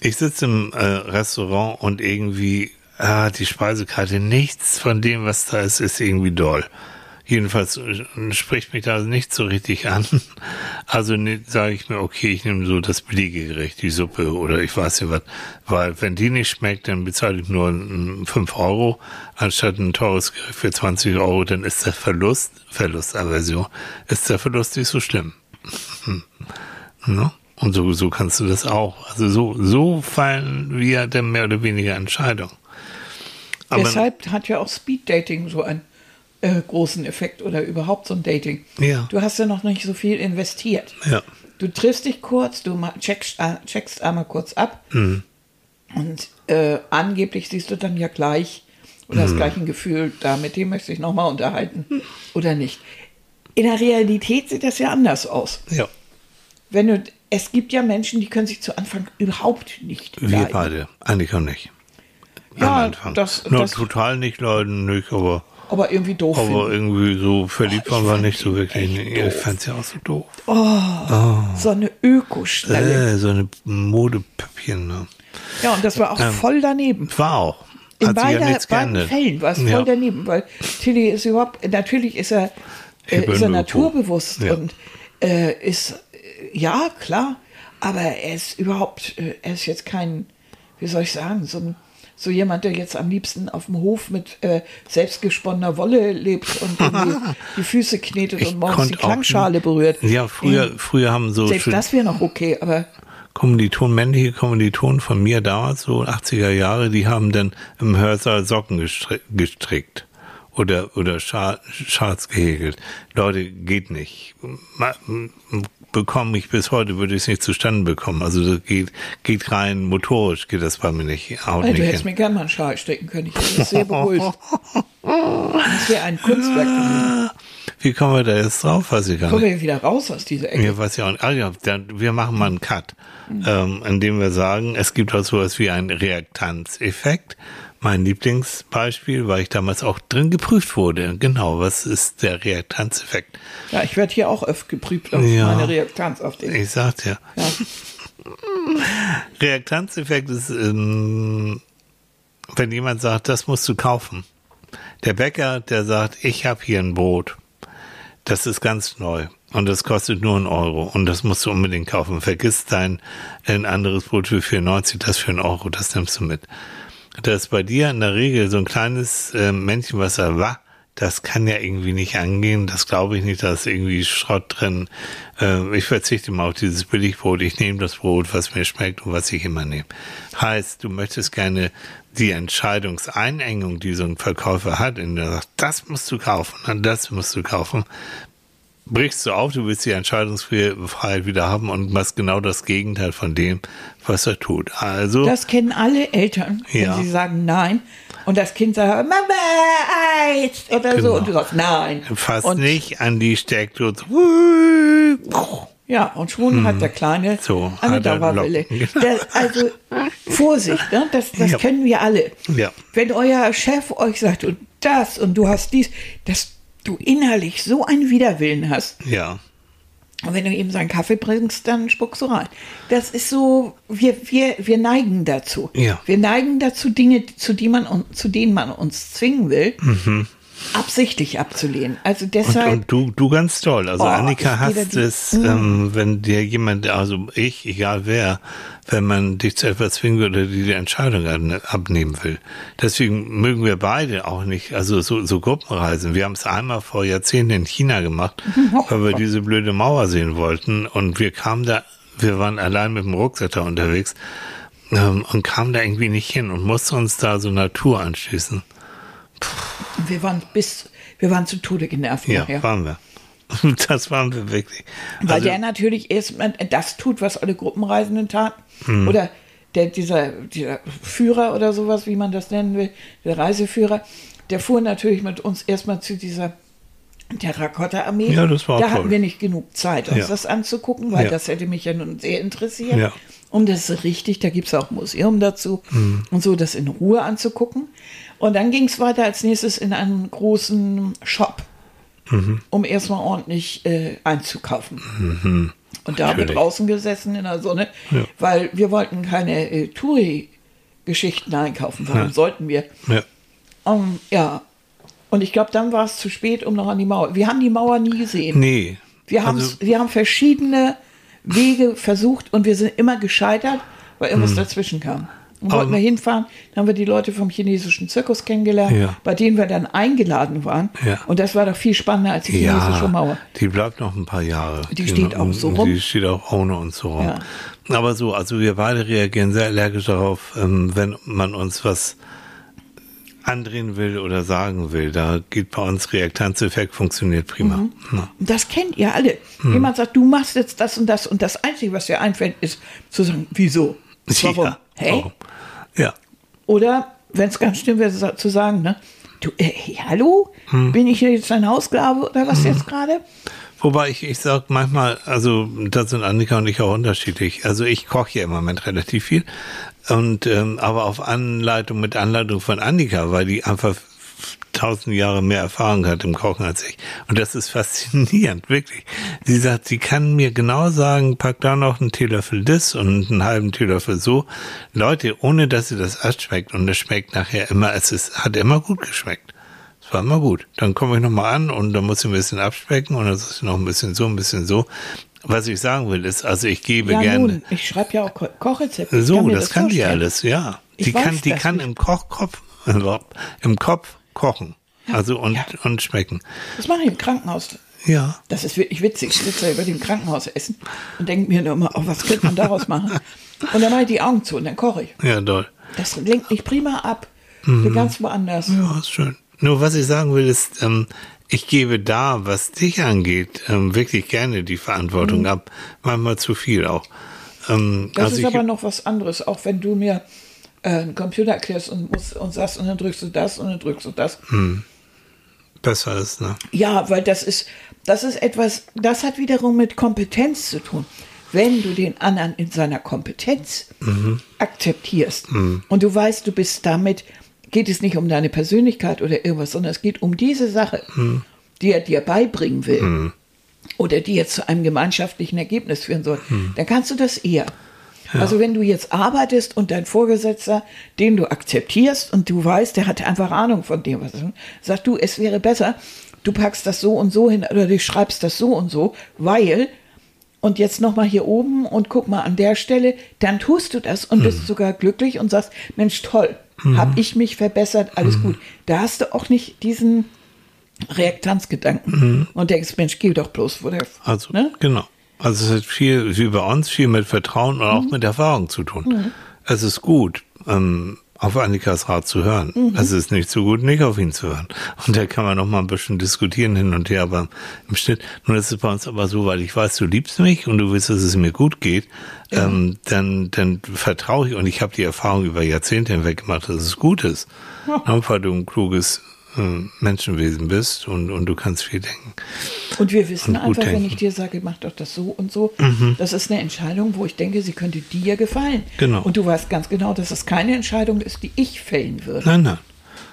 Ich sitze im äh, Restaurant und irgendwie, ah, die Speisekarte, nichts von dem, was da ist, ist irgendwie doll. Jedenfalls äh, spricht mich da nicht so richtig an. Also ne, sage ich mir, okay, ich nehme so das billige Gericht, die Suppe oder ich weiß nicht was. Weil wenn die nicht schmeckt, dann bezahle ich nur mm, 5 Euro anstatt ein teures Gericht für 20 Euro. Dann ist der Verlust, Verlustaversion, ist der Verlust nicht so schlimm. ne? Und so, so kannst du das auch. Also so, so fallen wir dann mehr oder weniger Entscheidungen. Aber Deshalb hat ja auch Speed Dating so einen äh, großen Effekt oder überhaupt so ein Dating. Ja. Du hast ja noch nicht so viel investiert. ja, Du triffst dich kurz, du checkst, äh, checkst einmal kurz ab Mhm. und äh, angeblich siehst du dann ja gleich oder Mhm. hast gleich ein Gefühl, da mit dem möchte ich nochmal unterhalten oder nicht. In der Realität sieht das ja anders aus. ja, Wenn du, es gibt ja Menschen, die können sich zu Anfang überhaupt nicht wir leiden. beide. Eigentlich auch nicht. Ja, das- Nur das- total nicht leiden, nicht, aber, aber irgendwie doof aber finden. irgendwie so verliebt waren wir fand nicht so wirklich. ich doof. fand's ja auch so doof. So eine Ökostelle. Äh, so eine Modepüppchen. Ne? Ja, und das war auch voll daneben. War auch. In Hat ja beider, nichts beiden. Fällen war es voll Ja. daneben, weil Tilly ist überhaupt, natürlich ist er, äh, ist er Öko. naturbewusst Ja. und äh, ist, ja, klar, aber er ist überhaupt, äh, er ist jetzt kein, wie soll ich sagen, so, ein, so jemand, der jetzt am liebsten auf dem Hof mit äh, selbstgesponnener Wolle lebt und die Füße knetet Ich und morgens die Klangschale berührt. Ja, früher, früher haben so Selbst das wäre noch okay, aber Kommilitonen, männliche Kommilitonen von mir damals, so 80er Jahre, die haben dann im Hörsaal Socken gestri- gestrickt. Oder, oder Schal, Schals gehäkelt. Leute, geht nicht. Bekomme ich bis heute, würde ich es nicht zustande bekommen. Also das geht, geht rein motorisch, geht das bei mir nicht. Haut Ey, nicht du hättest mir gerne mal einen Schal stecken können. Ich das sehr beruhigt. Das wäre ein Kunstwerk gewesen. Wie kommen wir da jetzt drauf? Weiß ich gar Kommen nicht. wir wieder raus aus dieser Ecke. Ja, weiß ich auch nicht. Ah, ja, dann, wir machen mal einen Cut, ähm, indem wir sagen, es gibt auch sowas wie einen Reaktanzeffekt. Mein Lieblingsbeispiel, weil ich damals auch drin geprüft wurde. Genau, was ist der Reaktanzeffekt? Ja, ich werde hier auch öfter geprüft auf Ja. meine Reaktanz auf den. Ich sagte ja. Ja. Reaktanzeffekt ist, ähm, wenn jemand sagt, das musst du kaufen. Der Bäcker, der sagt, ich habe hier ein Brot. Das ist ganz neu. Und das kostet nur einen Euro. Und das musst du unbedingt kaufen. Vergiss dein ein anderes Brot für 94, das für einen Euro, das nimmst du mit. Das ist bei dir in der Regel so ein kleines äh, Männchen, was er war. Das kann ja irgendwie nicht angehen. Das glaube ich nicht. Da ist irgendwie Schrott drin. Äh, ich verzichte mal auf dieses Billigbrot. Ich nehme das Brot, was mir schmeckt und was ich immer nehme. Heißt, du möchtest gerne die Entscheidungseinengung, die so ein Verkäufer hat, in der sagt, das musst du kaufen, das musst du kaufen, brichst du auf, du willst die Entscheidungsfreiheit wieder haben und machst genau das Gegenteil von dem, was er tut. Also. Das kennen alle Eltern, wenn Ja. sie sagen nein. Und das Kind sagt, Mama, Eis oder Genau. so. Und du sagst nein. Fast und, nicht an die Steckdose. Ja, und schon hat der Kleine Hm. So, eine er Dauerwelle. Der, also Vorsicht, ne? das, das Ja. kennen wir alle. Ja. Wenn euer Chef euch sagt, und das und du hast dies, dass du innerlich so einen Widerwillen hast. Ja. Und wenn du ihm seinen Kaffee bringst, dann spuckst du rein. Das ist so, wir, wir, wir neigen dazu. Ja. Wir neigen dazu, Dinge, zu, die man, zu denen man uns zwingen will, absichtlich abzulehnen. Also Und, deshalb. und du, du ganz toll. Also Oh, Annika hasst die- es, ähm, wenn dir jemand, also ich, egal wer, wenn man dich zu etwas zwingen oder dir die Entscheidung abnehmen will. Deswegen mögen wir beide auch nicht, also so, so Gruppenreisen. Wir haben es einmal vor Jahrzehnten in China gemacht, weil wir diese blöde Mauer sehen wollten. Und wir kamen da, wir waren allein mit dem Rucksack da unterwegs ähm, und kamen da irgendwie nicht hin und mussten uns da so Natur anschließen. Wir waren bis, wir waren zu Tode genervt Ja, nachher. waren wir. Das waren wir wirklich. Weil Also- der natürlich erstmal das tut, was alle Gruppenreisenden taten. Hm. Oder der, dieser, dieser Führer oder sowas, wie man das nennen will, der Reiseführer, der fuhr natürlich mit uns erstmal zu dieser Terrakotta-Armee. Ja, das war Da toll. hatten wir nicht genug Zeit, uns Ja. das anzugucken, weil Ja. das hätte mich ja nun sehr interessiert. Ja. Und das ist richtig, da gibt es auch ein Museum dazu Hm. und so, das in Ruhe anzugucken. Und dann ging es weiter als nächstes in einen großen Shop, Mhm. um erstmal ordentlich äh, einzukaufen. Und da haben wir draußen gesessen in der Sonne, Ja. weil wir wollten keine äh, Touri-Geschichten einkaufen. Warum Ja. sollten wir? Ja. Um, ja. Und ich glaube, dann war es zu spät, um noch an die Mauer. Wir haben die Mauer nie gesehen. Nee. Wir, also, wir haben verschiedene Wege versucht und wir sind immer gescheitert, weil irgendwas dazwischen kam. Und wollten wir hinfahren, dann haben wir die Leute vom chinesischen Zirkus kennengelernt, Ja. bei denen wir dann eingeladen waren. Ja. Und das war doch viel spannender als die chinesische ja, Mauer. die bleibt noch ein paar Jahre. Die steht auch so rum. Die steht auch ohne uns so rum. Aber so, also wir beide reagieren sehr allergisch darauf, ähm, wenn man uns was andrehen will oder sagen will. Da geht bei uns Reaktanzeffekt, funktioniert prima. Mhm. Ja. Das kennt ihr alle. Hm. Jemand sagt, du machst jetzt das und das und das Einzige, was dir einfällt, ist zu sagen, wieso? Warum? Ja. Hey? Ja. Oder, wenn es ganz stimmt wäre, zu sagen, ne? Du, äh, hallo? Hm. Bin ich hier jetzt dein Hausglave oder was jetzt gerade? Wobei ich, ich sag manchmal, also da sind Annika und ich auch unterschiedlich. Also ich koche ja im Moment relativ viel. Und ähm, aber auf Anleitung, mit Anleitung von Annika, weil die einfach tausend Jahre mehr Erfahrung hat im Kochen als ich. Und das ist faszinierend, wirklich. Sie sagt, sie kann mir genau sagen, pack da noch einen Teelöffel das und einen halben Teelöffel so. Leute, ohne dass sie das abschmeckt und es schmeckt nachher immer, es ist, hat immer gut geschmeckt. Es war immer gut. Dann komme ich nochmal an und dann muss ich ein bisschen abspecken und dann ist noch ein bisschen so, ein bisschen so. Was ich sagen will, ist, also ich gebe Ja, gerne. nun, ich schreibe ja auch Ko Kochrezepte. So, mir das, kann die alles, ja. Ich Die kann, die das kann nicht. im Kochkopf, im Kopf kochen. Also und, ja. und schmecken. Das mache ich im Krankenhaus. Ja. Das ist wirklich witzig. Ich sitze da über dem Krankenhaus essen und denke mir nur immer, oh, was könnte man daraus machen? Und dann mache ich die Augen zu und dann koche ich. Ja, toll. Das lenkt mich prima ab. Mhm. Ganz woanders. Ja, ist schön. Nur was ich sagen will, ist, ähm, ich gebe da, was dich angeht, ähm, wirklich gerne die Verantwortung ab. Manchmal zu viel auch. Ähm, Mhm. Das also ist aber noch was anderes, auch wenn du mir einen Computer erklärst und, musst, und sagst, und dann drückst du das und dann drückst du das. Hm. besser ist, ne? Ja, weil das ist, das ist etwas, das hat wiederum mit Kompetenz zu tun. Wenn du den anderen in seiner Kompetenz akzeptierst und du weißt, du bist damit, geht es nicht um deine Persönlichkeit oder irgendwas, sondern es geht um diese Sache, die er dir beibringen will oder die jetzt zu einem gemeinschaftlichen Ergebnis führen soll, dann kannst du das eher. Also wenn du jetzt arbeitest und dein Vorgesetzter, den du akzeptierst und du weißt, der hat einfach Ahnung von dem, was tut, sagt du, es wäre besser, du packst das so und so hin oder du schreibst das so und so, weil und jetzt noch mal hier oben und guck mal an der Stelle, dann tust du das und bist sogar glücklich und sagst, Mensch, toll, hab ich mich verbessert, alles gut. Da hast du auch nicht diesen Reaktanzgedanken und denkst, Mensch, geh doch bloß vor der, Also, ne? genau. Also es hat viel, wie bei uns, viel mit Vertrauen und auch Mhm. mit Erfahrung zu tun. Es ist gut, ähm, auf Annikas Rat zu hören. Mhm. Es ist nicht so gut, nicht auf ihn zu hören. Und da kann man noch mal ein bisschen diskutieren hin und her, aber im Schnitt, nun ist es bei uns aber so, weil ich weiß, du liebst mich und du willst, dass es mir gut geht, ja. ähm, dann, dann vertraue ich und ich habe die Erfahrung über Jahrzehnte hinweg gemacht, dass es gut ist. Ja. Weil du ein kluges Menschenwesen bist und, und du kannst viel denken. Und wir wissen und einfach, denken. wenn ich dir sage, mach doch das so und so, mhm. das ist eine Entscheidung, wo ich denke, sie könnte dir gefallen. Genau. Und du weißt ganz genau, dass es keine Entscheidung ist, die ich fällen würde. Nein, nein.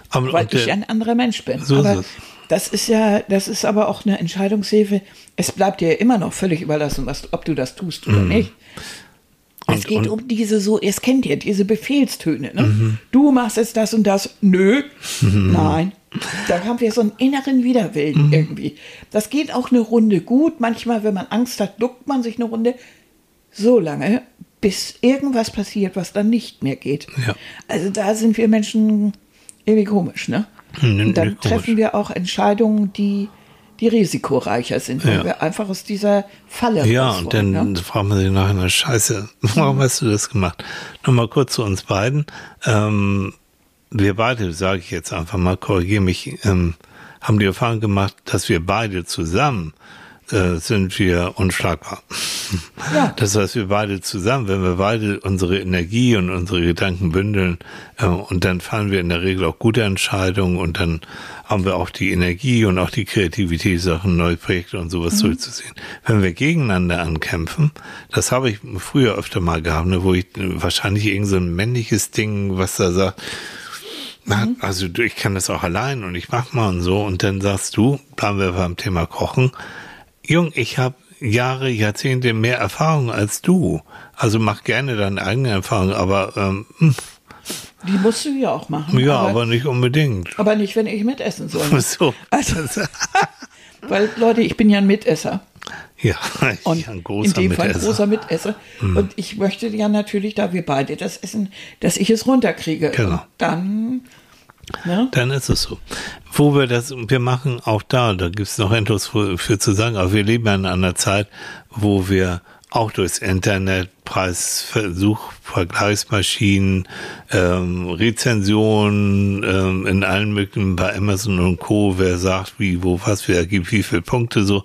Aber, weil ich ein anderer Mensch bin. So aber ist es. das ist ja, das ist aber auch eine Entscheidungshilfe. Es bleibt dir immer noch völlig überlassen, was, ob du das tust oder mhm. nicht. Und, es geht um diese so, es kennt ihr, diese Befehlstöne. Ne? Mhm. Du machst jetzt das und das. Nö, mhm. nein. Da haben wir so einen inneren Widerwillen mhm. irgendwie. Das geht auch eine Runde gut. Manchmal, wenn man Angst hat, duckt man sich eine Runde so lange, bis irgendwas passiert, was dann nicht mehr geht. Ja. Also da sind wir Menschen irgendwie komisch, ne? Und dann treffen wir auch Entscheidungen, die die risikoreicher sind, weil ja. wir einfach aus dieser Falle Ja, und dann ne? fragt man sich nachher, Scheiße, warum hast du das gemacht? Nochmal kurz zu uns beiden. Ähm, wir beide, sage ich jetzt einfach mal, korrigiere mich, ähm, haben die Erfahrung gemacht, dass wir beide zusammen äh, sind wir unschlagbar. Ja. Das heißt, wir beide zusammen, wenn wir beide unsere Energie und unsere Gedanken bündeln, äh, und dann fallen wir in der Regel auch gute Entscheidungen und dann haben wir auch die Energie und auch die Kreativität, Sachen, neue Projekte und sowas mhm. durchzuziehen. Wenn wir gegeneinander ankämpfen, das habe ich früher öfter mal gehabt, ne, wo ich wahrscheinlich irgend so ein männliches Ding, was da sagt, mhm. also ich kann das auch allein und ich mach mal und so und dann sagst du, bleiben wir beim Thema Kochen, Jung, ich habe Jahre, Jahrzehnte mehr Erfahrung als du. Also mach gerne deine eigene Erfahrung, aber ähm, hm. die musst du ja auch machen. Ja, aber, aber nicht unbedingt. Aber nicht, wenn ich mitessen soll. So. Also, weil Leute, ich bin ja ein Mitesser. Ja, und ein großer in dem Mitesser. Fall ein großer Mitesser. Mhm. Und ich möchte ja natürlich, da wir beide das essen, dass ich es runterkriege. Genau. Und dann ja? Dann ist es so. Wo wir das, wir machen auch da, da gibt es noch endlos für, für, zu sagen, aber wir leben in einer Zeit, wo wir auch durchs Internet, Preisversuch, Vergleichsmaschinen, ähm, Rezensionen ähm, in allen möglichen, bei Amazon und Co., wer sagt, wie, wo, was, wer gibt, wie viele Punkte so,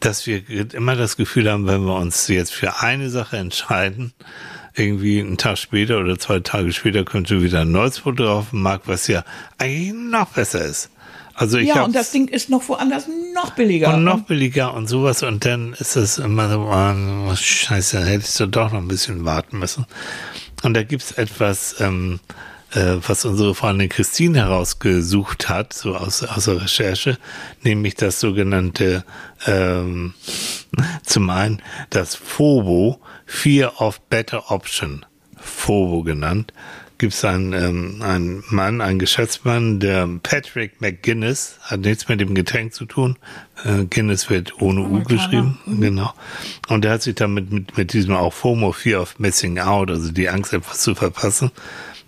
dass wir immer das Gefühl haben, wenn wir uns jetzt für eine Sache entscheiden, irgendwie einen Tag später oder zwei Tage später könnte wieder ein neues Foto auf dem Markt, was ja eigentlich noch besser ist. Also ich ja, und das Ding ist noch woanders noch billiger. Und noch billiger und sowas. Und dann ist es immer so, oh, scheiße, hättest du doch noch ein bisschen warten müssen. Und da gibt's etwas, ähm, äh, was unsere Freundin Christine herausgesucht hat, so aus, aus der Recherche, nämlich das sogenannte, ähm, zum einen das FOBO, Fear of Better Option, FOBO genannt, gibt es einen, ähm, einen Mann, einen Geschäftsmann, der Patrick McGuinness, hat nichts mit dem Getränk zu tun. Äh, Guinness wird ohne U geschrieben, mhm. genau. Und der hat sich damit mit, mit diesem auch FOMO, Fear of Missing Out, also die Angst, etwas zu verpassen,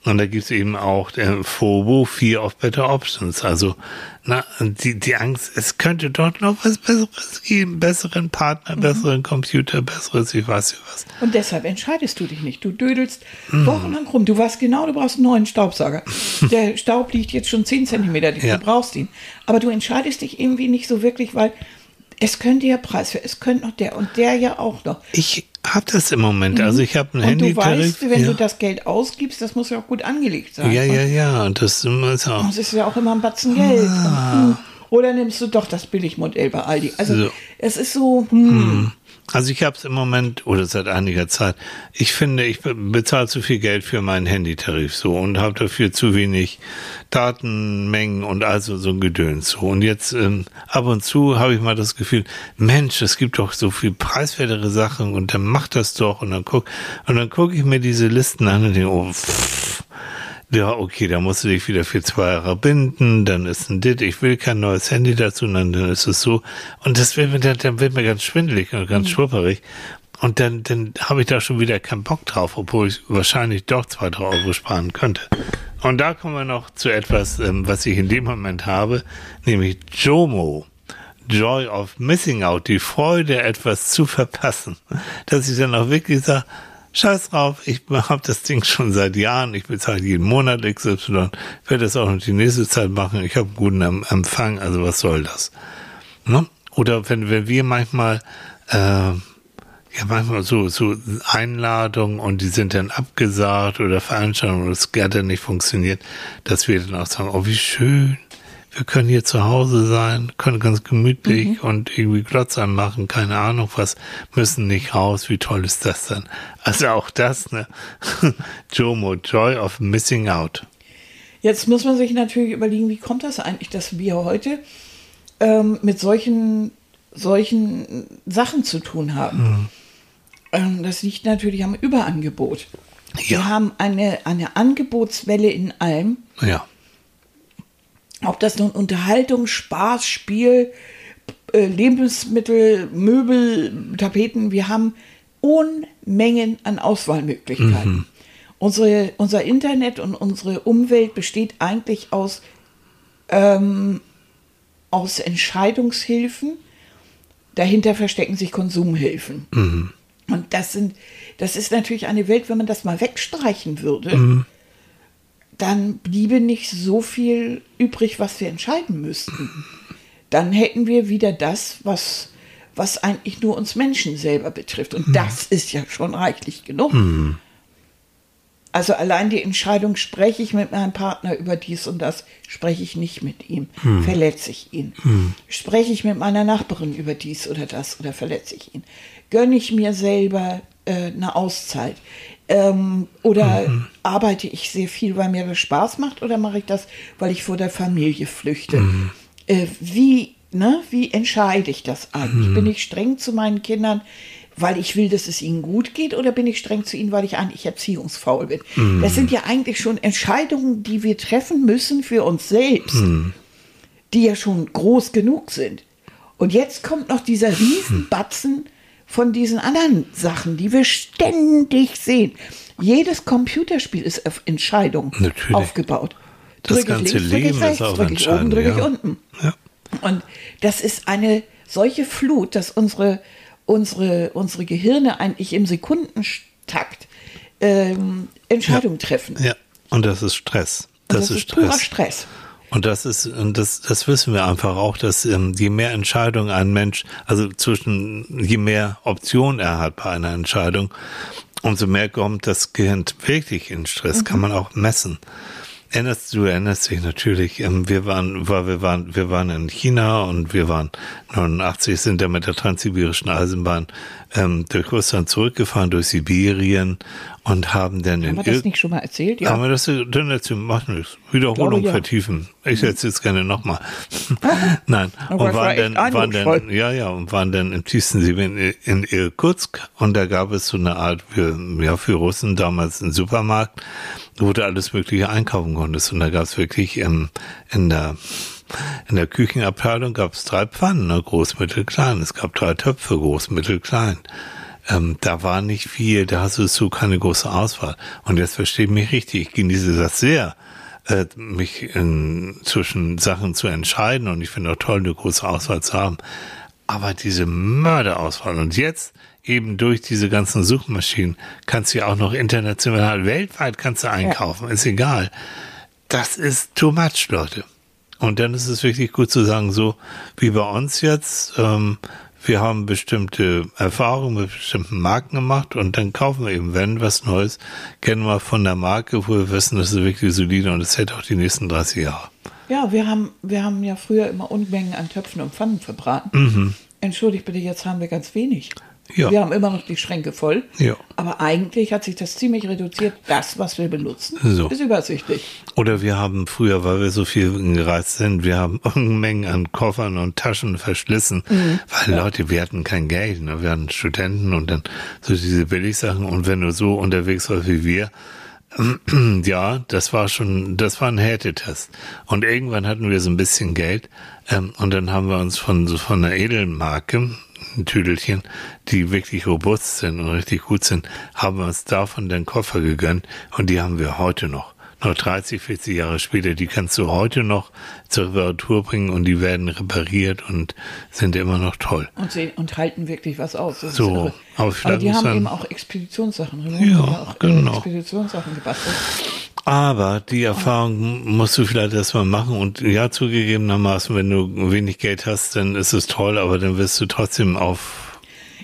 und da gibt es eben auch der FOBO, Fear of Better Options. Also na, die, die Angst, es könnte dort noch was Besseres geben, besseren Partner, mhm. besseren Computer, besseres, ich weiß nicht was. Und deshalb entscheidest du dich nicht. Du dödelst mhm. wochenlang rum. Du weißt genau, du brauchst einen neuen Staubsauger. Der Staub liegt jetzt schon 10 Zentimeter, du ja. brauchst ihn. Aber du entscheidest dich irgendwie nicht so wirklich, weil es könnte ja Preis für, es könnte noch der und der ja auch noch. Ich habe das im Moment. Mhm. Also ich habe ein und Handy. Du weißt, wenn ja. du das Geld ausgibst, das muss ja auch gut angelegt sein. Ja, ja, ja. Und das ist auch. Das ist ja auch immer ein Batzen Geld. Ah. Und, hm, oder nimmst du doch das Billigmodell bei Aldi? Also so. es ist so. Hm. Hm. Also ich habe es im Moment oder seit einiger Zeit. Ich finde, ich bezahle zu viel Geld für meinen Handytarif so und habe dafür zu wenig Datenmengen und also so ein Gedöns so. Und jetzt ähm, ab und zu habe ich mal das Gefühl, Mensch, es gibt doch so viel preiswertere Sachen und dann mach das doch und dann guck und dann gucke ich mir diese Listen an und denke, oh, pff, ja, okay, da musst du dich wieder für zwei Jahre binden, dann ist ein Dit, ich will kein neues Handy dazu, dann, dann ist es so. Und das wird mir, dann, dann wird mir ganz schwindelig und ganz mhm. schwupperig. Und dann, dann habe ich da schon wieder keinen Bock drauf, obwohl ich wahrscheinlich doch zwei, drei Euro sparen könnte. Und da kommen wir noch zu etwas, ähm, was ich in dem Moment habe, nämlich JOMO. Joy of Missing Out, die Freude, etwas zu verpassen. Dass ich dann auch wirklich sage, scheiß drauf, ich habe das Ding schon seit Jahren, ich bezahle jeden Monat XY, werde das auch noch die nächste Zeit machen, ich habe guten Empfang, also was soll das? Ne? Oder wenn, wenn wir manchmal äh, ja manchmal so, so Einladungen und die sind dann abgesagt oder Veranstaltungen es hat dann nicht funktioniert, dass wir dann auch sagen, oh wie schön, können hier zu Hause sein, können ganz gemütlich mhm. und irgendwie Glotz anmachen, keine Ahnung was, müssen nicht raus, wie toll ist das denn? Also auch das, ne? Jomo, Joy of Missing Out. Jetzt muss man sich natürlich überlegen, wie kommt das eigentlich, dass wir heute ähm, mit solchen, solchen Sachen zu tun haben. Mhm. Ähm, das liegt natürlich am Überangebot. Ja. Wir haben eine, eine Angebotswelle in allem. Ja. Ob das nun Unterhaltung, Spaß, Spiel, äh, Lebensmittel, Möbel, Tapeten, wir haben Unmengen an Auswahlmöglichkeiten. Mhm. Unsere, unser Internet und unsere Umwelt besteht eigentlich aus, ähm, aus Entscheidungshilfen. Dahinter verstecken sich Konsumhilfen. Mhm. Und das sind, das ist natürlich eine Welt, wenn man das mal wegstreichen würde, mhm. Dann bliebe nicht so viel übrig, was wir entscheiden müssten. Dann hätten wir wieder das, was, was eigentlich nur uns Menschen selber betrifft. Und mhm. das ist ja schon reichlich genug. Mhm. Also allein die Entscheidung, spreche ich mit meinem Partner über dies und das, spreche ich nicht mit ihm, hm. verletze ich ihn. Hm. Spreche ich mit meiner Nachbarin über dies oder das oder verletze ich ihn gönne ich mir selber äh, eine Auszeit? Ähm, oder mhm. arbeite ich sehr viel, weil mir das Spaß macht, oder mache ich das, weil ich vor der Familie flüchte? Mhm. Äh, wie, ne, wie entscheide ich das eigentlich? Mhm. Bin ich streng zu meinen Kindern, weil ich will, dass es ihnen gut geht, oder bin ich streng zu ihnen, weil ich eigentlich erziehungsfaul bin? Mhm. Das sind ja eigentlich schon Entscheidungen, die wir treffen müssen für uns selbst, mhm. die ja schon groß genug sind. Und jetzt kommt noch dieser Riesenbatzen von diesen anderen Sachen, die wir ständig sehen. Jedes Computerspiel ist auf Entscheidung Natürlich. aufgebaut. Das ganze links, Leben rechts, ist auf drücke ich oben, drücke ja. ich unten. Ja. Und das ist eine solche Flut, dass unsere, unsere, unsere Gehirne eigentlich im Sekundentakt ähm, Entscheidungen ja. treffen. Ja, und das ist Stress. Das, das ist, ist Stress. purer Stress. Und das ist, und das, das wissen wir einfach auch, dass ähm, je mehr Entscheidungen ein Mensch, also zwischen, je mehr Optionen er hat bei einer Entscheidung, umso mehr kommt das Gehirn wirklich in Stress, mhm. kann man auch messen. Erinnerst du erinnerst dich natürlich, ähm, wir waren, war, wir waren, wir waren in China und wir waren 89, sind da mit der transsibirischen Eisenbahn ähm, durch Russland zurückgefahren, durch Sibirien und haben dann haben wir das nicht schon mal erzählt? Ja. Haben wir das dann erzählt? Machen wir Wiederholung glaube, vertiefen. Ich erzähle es gerne nochmal. Nein. Aber und waren dann, waren dann, ja, ja, und waren dann im tiefsten Sibirien in Irkutsk und da gab es so eine Art, für, ja, für Russen damals einen Supermarkt, wo du alles Mögliche einkaufen konntest. Und da gab es wirklich ähm, in der in der Küchenabteilung gab es drei Pfannen, ne, groß, mittel, klein. Es gab drei Töpfe, groß, mittel, klein. Ähm, da war nicht viel, da hast du so keine große Auswahl. Und jetzt verstehe mich richtig, ich genieße das sehr, äh, mich in, zwischen Sachen zu entscheiden. Und ich finde auch toll, eine große Auswahl zu haben. Aber diese Mörderauswahl und jetzt eben durch diese ganzen Suchmaschinen kannst du ja auch noch international, weltweit kannst du einkaufen, ja. ist egal. Das ist too much, Leute. Und dann ist es wirklich gut zu sagen, so wie bei uns jetzt, ähm, wir haben bestimmte Erfahrungen mit bestimmten Marken gemacht und dann kaufen wir eben, wenn was Neues, kennen wir von der Marke, wo wir wissen, das ist wirklich solide und es hält auch die nächsten 30 Jahre. Ja, wir haben, wir haben ja früher immer Unmengen an Töpfen und Pfannen verbraten. Mhm. Entschuldigt bitte, jetzt haben wir ganz wenig. Ja. Wir haben immer noch die Schränke voll. Ja. Aber eigentlich hat sich das ziemlich reduziert. Das, was wir benutzen, so. ist übersichtlich. Oder wir haben früher, weil wir so viel gereist sind, wir haben Unmengen an Koffern und Taschen verschlissen. Mhm. Weil ja. Leute, wir hatten kein Geld. Ne? Wir hatten Studenten und dann so diese Billigsachen. Und wenn du so unterwegs warst wie wir, ja, das war schon, das war ein Härtetest. Und irgendwann hatten wir so ein bisschen Geld ähm, und dann haben wir uns von so von einer edlen Marke, Tüdelchen, die wirklich robust sind und richtig gut sind, haben wir uns davon den Koffer gegönnt und die haben wir heute noch. noch 30, 40 Jahre später, die kannst du heute noch zur Reparatur bringen und die werden repariert und sind immer noch toll. Und, sehen, und halten wirklich was aus. Das So, aber aber die haben eben auch Expeditionssachen. Ja, auch genau. Expeditionssachen gebastelt. Aber die Erfahrung musst du vielleicht erstmal machen und ja, zugegebenermaßen, wenn du wenig Geld hast, dann ist es toll, aber dann wirst du trotzdem auf,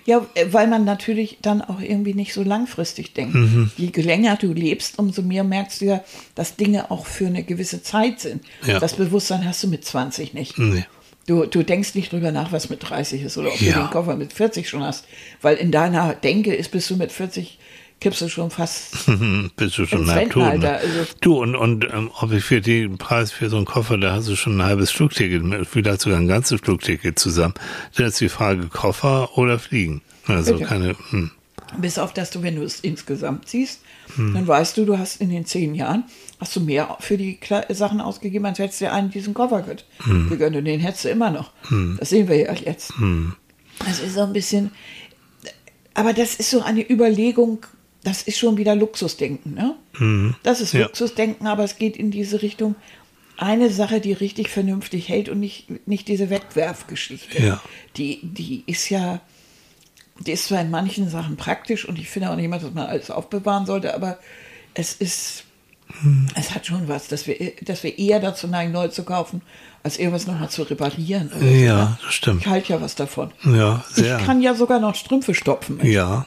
Ja, weil man natürlich dann auch irgendwie nicht so langfristig denkt. Mhm. Je länger du lebst, umso mehr merkst du ja, dass Dinge auch für eine gewisse Zeit sind. Ja. Das Bewusstsein hast du mit 20 nicht. nee. Du, du denkst nicht drüber nach, was mit 30 ist oder ob Ja. du den Koffer mit 40 schon hast. Weil in deiner Denke ist, bist du mit 40, kippst du schon fast. bist du schon halb tot. Ne? Also- Du, und, und ähm, ob ich für den Preis für so einen Koffer, da hast du schon ein halbes Flugticket, vielleicht sogar ein ganzes Flugticket zusammen. Dann ist die Frage Koffer oder Fliegen. Also Bitte. keine, hm. Bis auf, dass du, wenn du es insgesamt siehst, Hm. dann weißt du, du hast in den zehn Jahren, hast du mehr für die Kle Sachen ausgegeben, als hättest du einen diesen Koffer gegönnt. Hm. gegönnt. Und den hättest du immer noch. Das sehen wir ja jetzt. Das ist so ein bisschen, aber das ist so eine Überlegung, das ist schon wieder Luxusdenken. Ne? Das ist Ja. Luxusdenken, aber es geht in diese Richtung. Eine Sache, die richtig vernünftig hält und nicht, nicht diese Wegwerfgeschichte. Ja. Die, die ist ja, die ist zwar in manchen Sachen praktisch und ich finde auch nicht immer, dass man alles aufbewahren sollte, aber es ist, es hat schon was, dass wir, dass wir eher dazu neigen, neu zu kaufen, als irgendwas nochmal zu reparieren. oder so. Ja, das stimmt. Ich halte ja was davon. Ja, sehr. Ich kann ja sogar noch Strümpfe stopfen. Ja,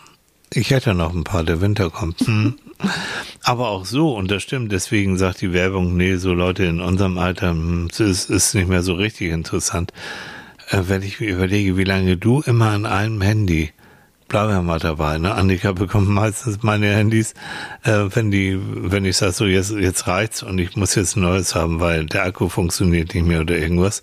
ich hätte noch ein paar, der Winter kommt. Hm. Aber auch so, und das stimmt, deswegen sagt die Werbung, nee, so Leute in unserem Alter, hm, es ist, ist nicht mehr so richtig interessant. Äh, wenn ich mir überlege, wie lange du immer an einem Handy, bleiben mal dabei, ne? Annika bekommt meistens meine Handys, äh, wenn die, wenn ich sage, so jetzt, jetzt reicht's und ich muss jetzt ein neues haben, weil der Akku funktioniert nicht mehr oder irgendwas.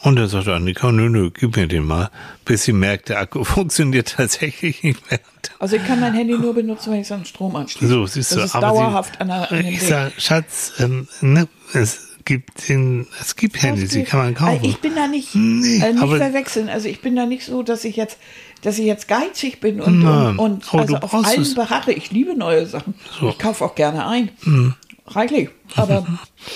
Und dann sagt Annika, nö, nö, gib mir den mal, bis sie merkt, der Akku funktioniert tatsächlich nicht mehr. Also ich kann mein Handy nur benutzen, wenn ich es an Strom anschließe. So, siehst du, das ist aber dauerhaft sie, an, der, an Ich sag, Schatz, ähm, ne, es gibt den, es gibt Handys, die kann man kaufen. Ich bin da nicht, Nee, äh, nicht verwechseln. Also ich bin da nicht so, dass ich jetzt, dass ich jetzt geizig bin und, Nein, und, und also auf allen beharre. Ich liebe neue Sachen. So. Ich kaufe auch gerne ein. Reichlich. Aber,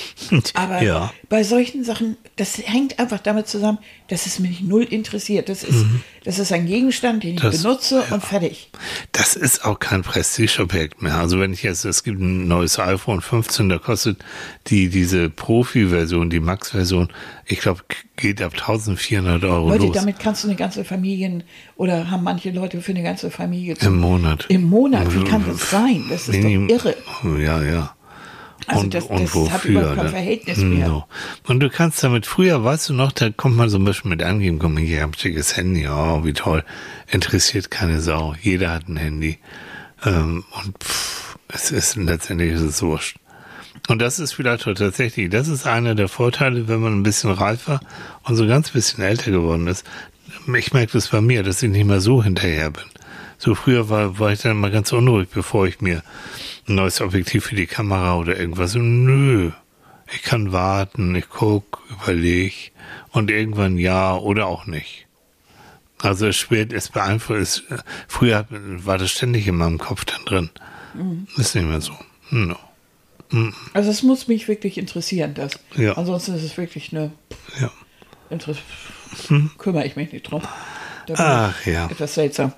aber Ja. bei solchen Sachen, das hängt einfach damit zusammen, dass es mich null interessiert. Das ist, das ist ein Gegenstand, den ich Mhm. Das- benutze und fertig. Das ist auch kein Prestigeobjekt mehr. Also wenn ich jetzt, es gibt ein neues iPhone 15, da kostet die, diese Profi-Version, die Max-Version, ich glaube, geht ab 1400 Euro Leute, los. damit kannst du eine ganze Familie oder haben manche Leute für eine ganze Familie zu- Im Monat. Im Monat, wie kann das sein? Das ist Minim- doch irre. Ja, ja. Also und, das- und das wofür? hat überhaupt kein ne? Verhältnis mehr. No. Und du kannst damit, früher, weißt du noch, da kommt man so ein bisschen mit angeben, komm hier, ich hab ein schickes Handy, oh, wie toll. Interessiert keine Sau. Jeder hat ein Handy. Ähm, und pff, es ist, letztendlich ist es wurscht. Und das ist vielleicht tatsächlich, das ist einer der Vorteile, wenn man ein bisschen reifer und so ganz bisschen älter geworden ist. Ich merke das bei mir, dass ich nicht mehr so hinterher bin. So früher war, war ich dann mal ganz unruhig, bevor ich mir neues Objektiv für die Kamera oder irgendwas. Nö, ich kann warten, ich guck, überleg und irgendwann ja oder auch nicht. Also es spät, es beeinflusst. es- Früher war das ständig in meinem Kopf dann drin. Mhm. Ist nicht mehr so. No. Also es muss mich wirklich interessieren, das. Ja. Ansonsten ist es wirklich eine Ja. Interess kümmere ich mich nicht drum. Da Ach ja. Etwas seltsam.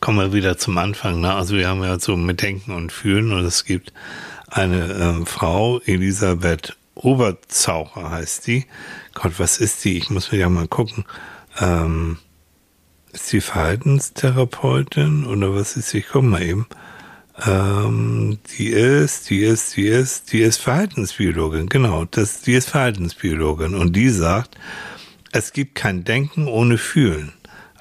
Kommen wir wieder zum Anfang. Ne? Also wir haben ja so mit Denken und Fühlen und es gibt eine ähm, Frau, Elisabeth Oberzaucher heißt die. Gott, was ist die? Ich muss mir ja mal gucken. Ähm, ist die Verhaltenstherapeutin oder was ist sie? Ich guck mal eben. Ähm, die ist, die ist, die ist, die ist Verhaltensbiologin, genau. Das, die ist Verhaltensbiologin und die sagt, es gibt kein Denken ohne Fühlen.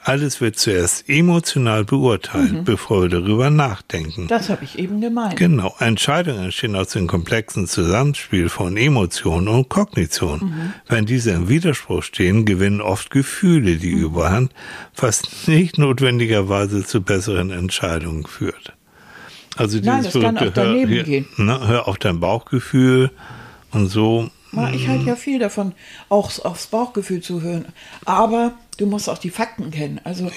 Alles wird zuerst emotional beurteilt, bevor wir darüber nachdenken. Das habe ich eben gemeint. Genau, Entscheidungen entstehen aus dem komplexen Zusammenspiel von Emotionen und Kognition. Wenn diese im Widerspruch stehen, gewinnen oft Gefühle die Überhand, was nicht notwendigerweise zu besseren Entscheidungen führt. Also Nein, das kann auch daneben hör, hier, gehen. Ne, hör auf dein Bauchgefühl und so. Ich halte ja viel davon, auch aufs Bauchgefühl zu hören. Aber du musst auch die Fakten kennen. Also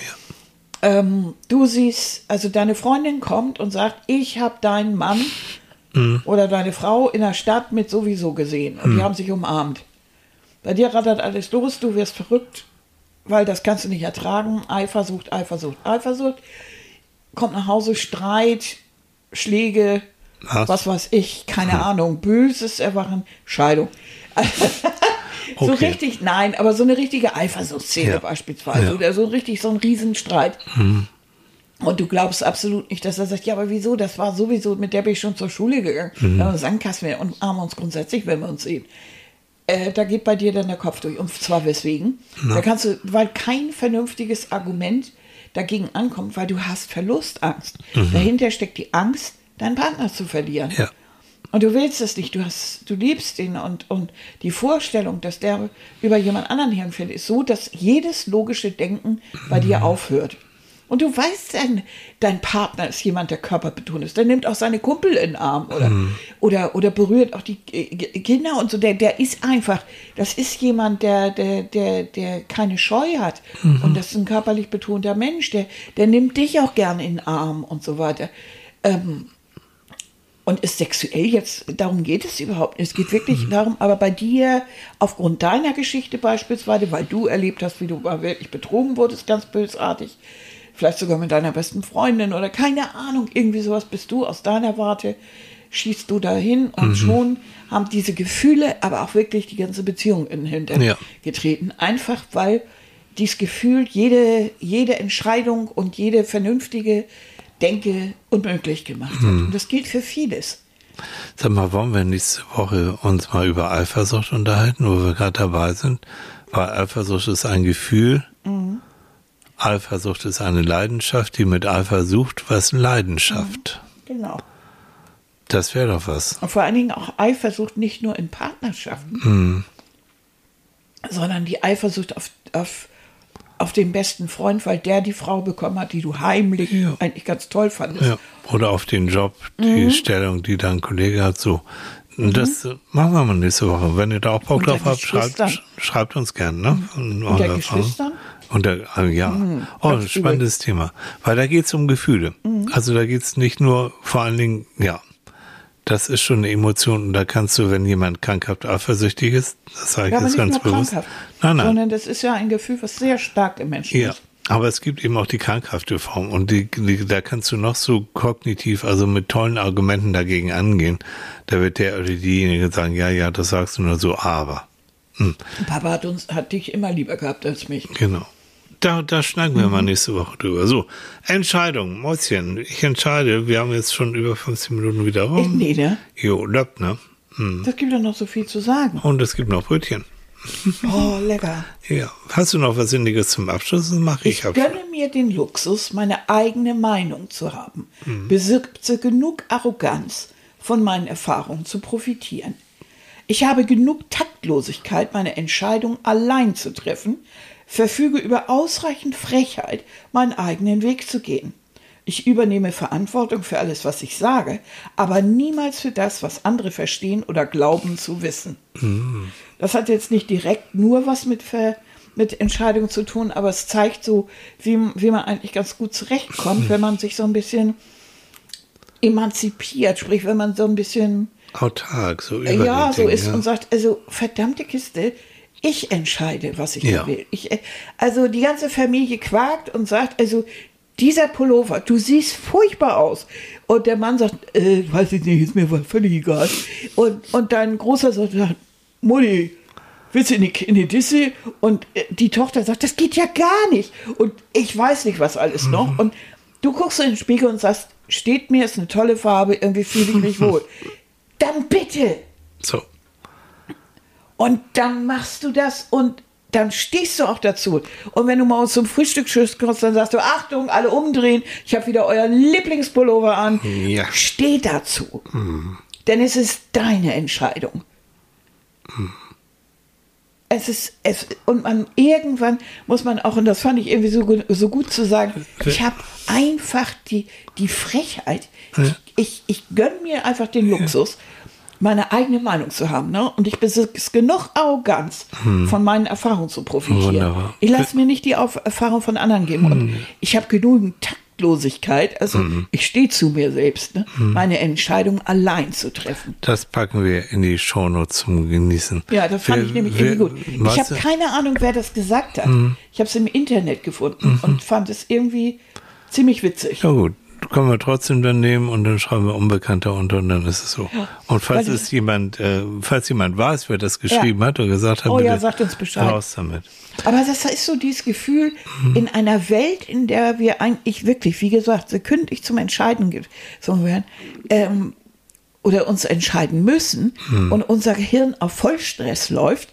ähm, du siehst, also deine Freundin kommt und sagt, ich habe deinen Mann oder deine Frau in der Stadt mit sowieso gesehen und die haben sich umarmt. Bei dir rattert alles los, du wirst verrückt, weil das kannst du nicht ertragen. Eifersucht, Eifersucht, Eifersucht. Kommt nach Hause, Streit, Schläge, Was? was weiß ich, keine Ahnung, böses Erwachen, Scheidung. so Okay. richtig, nein, aber so eine richtige Eifersuchtsszene Ja. beispielsweise. Ja. Oder so richtig so ein Riesenstreit. Und du glaubst absolut nicht, dass er sagt, ja, aber wieso? Das war sowieso, mit der bin ich schon zur Schule gegangen. Mhm. Wir Sandkasten wir und armen uns grundsätzlich, wenn wir uns sehen. Äh, da geht bei dir dann der Kopf durch. Und zwar weswegen? Da kannst du, weil kein vernünftiges Argument dagegen ankommt, weil du hast Verlustangst. Dahinter steckt die Angst, deinen Partner zu verlieren. Mhm. Ja. Und du willst es nicht, du hast, du liebst ihn und, und die Vorstellung, dass der über jemand anderen herfällt, ist so, dass jedes logische Denken bei dir Mhm. aufhört. Und du weißt, dein, dein Partner ist jemand, der körperbetont ist. Der nimmt auch seine Kumpel in den Arm oder, Mhm. oder, oder berührt auch die Kinder und so. Der, der ist einfach, das ist jemand, der, der, der, der keine Scheu hat. Mhm. Und das ist ein körperlich betonter Mensch. Der, der nimmt dich auch gern in den Arm und so weiter. Ähm, und ist sexuell jetzt, darum geht es überhaupt nicht. Es geht wirklich darum, aber bei dir, aufgrund deiner Geschichte beispielsweise, weil du erlebt hast, wie du mal wirklich betrogen wurdest, ganz bösartig, vielleicht sogar mit deiner besten Freundin oder keine Ahnung, irgendwie sowas bist du aus deiner Warte, schießt du dahin und schon haben diese Gefühle, aber auch wirklich die ganze Beziehung in den Hintern Ja. getreten. Einfach weil dieses Gefühl jede, jede Entscheidung und jede vernünftige Denke unmöglich gemacht hat. Und das gilt für vieles. Sag mal, wollen wir nächste Woche uns mal über Eifersucht unterhalten, wo wir gerade dabei sind? Weil Eifersucht ist ein Gefühl. Eifersucht ist eine Leidenschaft, die mit Eifersucht was Leidenschaft. Genau. Das wäre doch was. Und vor allen Dingen auch Eifersucht nicht nur in Partnerschaften, sondern die Eifersucht auf, auf, auf den besten Freund, weil der die Frau bekommen hat, die du heimlich Ja. eigentlich ganz toll fandest. Ja. Oder auf den Job, die Mhm. Stellung, die dein Kollege hat, so. Das äh, machen wir mal nächste Woche. Wenn ihr da auch Bock Unter drauf habt, schreibt, schreibt uns gerne, ne? Von Unter Geschwistern? Mhm. Und der, also ja, oh, ein ganz spannendes Thema. Weil da geht's um Gefühle. Mhm. Also da geht's nicht nur, vor allen Dingen, ja, das ist schon eine Emotion und da kannst du, wenn jemand krankhaft eifersüchtig ist, das sage ich Ja, jetzt ganz bewusst. krankhaft, Nein, nein. sondern das ist ja ein Gefühl, was sehr stark im Menschen Ja, ist. aber es gibt eben auch die krankhafte Form und die, die, da kannst du noch so kognitiv, also mit tollen Argumenten dagegen angehen. Da wird der oder diejenige sagen, ja, ja, das sagst du nur so, aber. Papa hat, uns, hat dich immer lieber gehabt als mich. Genau. Da, da schnacken wir mal nächste Woche drüber. So, Entscheidung, Mäuschen. Ich entscheide, wir haben jetzt schon über 15 Minuten wieder rum. Nee, ne? Jo, läuft, ne? Das gibt doch noch so viel zu sagen. Und es gibt noch Brötchen. Oh, lecker. Ja. Hast du noch was Sinniges zum Abschluss? Das mache ich. Ich gönne mir den Luxus, meine eigene Meinung zu haben, besitze genug Arroganz, von meinen Erfahrungen zu profitieren. Ich habe genug Taktlosigkeit, meine Entscheidung allein zu treffen, verfüge über ausreichend Frechheit, meinen eigenen Weg zu gehen. Ich übernehme Verantwortung für alles, was ich sage, aber niemals für das, was andere verstehen oder glauben zu wissen. Das hat jetzt nicht direkt nur was mit, Ver, mit Entscheidungen zu tun, aber es zeigt so, wie, wie man eigentlich ganz gut zurechtkommt, wenn man sich so ein bisschen emanzipiert, sprich, wenn man so ein bisschen Autark, so über ja, den so ist ja. und sagt, also verdammte Kiste, ich entscheide, was ich Ja. will. Ich, äh, also die ganze Familie quakt und sagt, also dieser Pullover, du siehst furchtbar aus. Und der Mann sagt, äh, weiß ich nicht, ist mir völlig egal. Und, und dein Großer sagt, Mutti, willst du in die, in die Disse? Und äh, die Tochter sagt, das geht ja gar nicht. Und ich weiß nicht, was alles noch. Und du guckst in den Spiegel und sagst, steht mir, ist eine tolle Farbe, irgendwie fühle ich mich wohl. Dann bitte, So. und dann machst du das und dann stehst du auch dazu. Und wenn du mal zum Frühstücksschiff kommst, dann sagst du, Achtung, alle umdrehen, ich habe wieder euren Lieblingspullover an. Ja. Steh dazu. Denn es ist deine Entscheidung. Es ist, es, und man, irgendwann muss man auch, und das fand ich irgendwie so, gut- so gut zu sagen, ich habe einfach die, die Frechheit, ich, ich, ich gönne mir einfach den Luxus, meine eigene Meinung zu haben. Ne? Und ich besitze genug Arroganz, von meinen Erfahrungen zu profitieren. Wunderbar. Ich lasse mir nicht die Auf Erfahrung von anderen geben. Und ich habe genügend Machtlosigkeit. Also Mhm. ich stehe zu mir selbst, ne? meine Entscheidung allein zu treffen. Das packen wir in die Shownotes zum Genießen. Ja, das fand Wer- ich nämlich wer- irgendwie gut. Ich habe keine Ahnung, wer das gesagt hat. Mhm. Ich habe es im Internet gefunden und fand es irgendwie ziemlich witzig. Ja gut, können wir trotzdem dann nehmen und dann schreiben wir Unbekannter unter und dann ist es so. Und falls Weil- es jemand, äh, falls jemand weiß, wer das geschrieben hat oder gesagt hat, Oh ja, bitte sagt uns Bescheid. raus damit. Aber das ist so dieses Gefühl, Mhm. in einer Welt, in der wir eigentlich wirklich, wie gesagt, sekündlich zum Entscheiden gezwungen werden, ähm, oder uns entscheiden müssen Mhm. und unser Gehirn auf Vollstress läuft,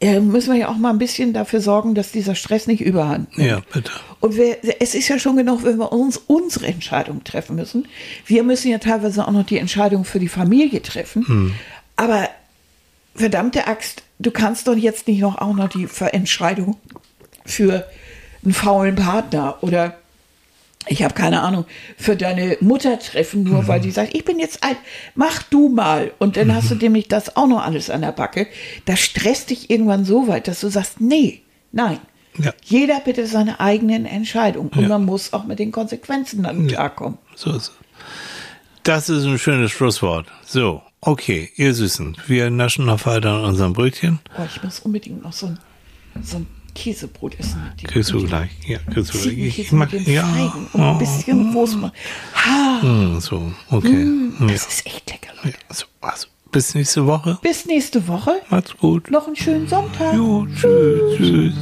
müssen wir ja auch mal ein bisschen dafür sorgen, dass dieser Stress nicht überhand nimmt. Ja, bitte. Und wir, es ist ja schon genug, wenn wir uns unsere Entscheidung treffen müssen. Wir müssen ja teilweise auch noch die Entscheidung für die Familie treffen. Aber verdammte Axt, du kannst doch jetzt nicht noch auch noch die Entscheidung für einen faulen Partner oder ich habe keine Ahnung, für deine Mutter treffen, nur weil die sagt, ich bin jetzt alt, mach du mal. Und dann hast du nämlich das auch noch alles an der Backe. Das stresst dich irgendwann so weit, dass du sagst, nee, nein. Ja. Jeder bitte seine eigenen Entscheidungen. Und Ja. man muss auch mit den Konsequenzen dann klarkommen. So ist es. Das ist ein schönes Schlusswort. So, okay, ihr Süßen, wir naschen noch weiter an unserem Brötchen. Oh, ich muss unbedingt noch so ein, so ein Käsebrot essen. Mit dem- Kriegst du mit dem gleich. Ja, kriegst du gleich. Ich Ziegenkäse mag, mit den ja. Feigen und ein bisschen Rosmarin. Ha, Hm, So, okay. Ja. das ist echt lecker, Ja, Leute. so, also, bis nächste Woche. Bis nächste Woche. Macht's gut. Noch einen schönen Sonntag. Jo, tschüss, tschüss.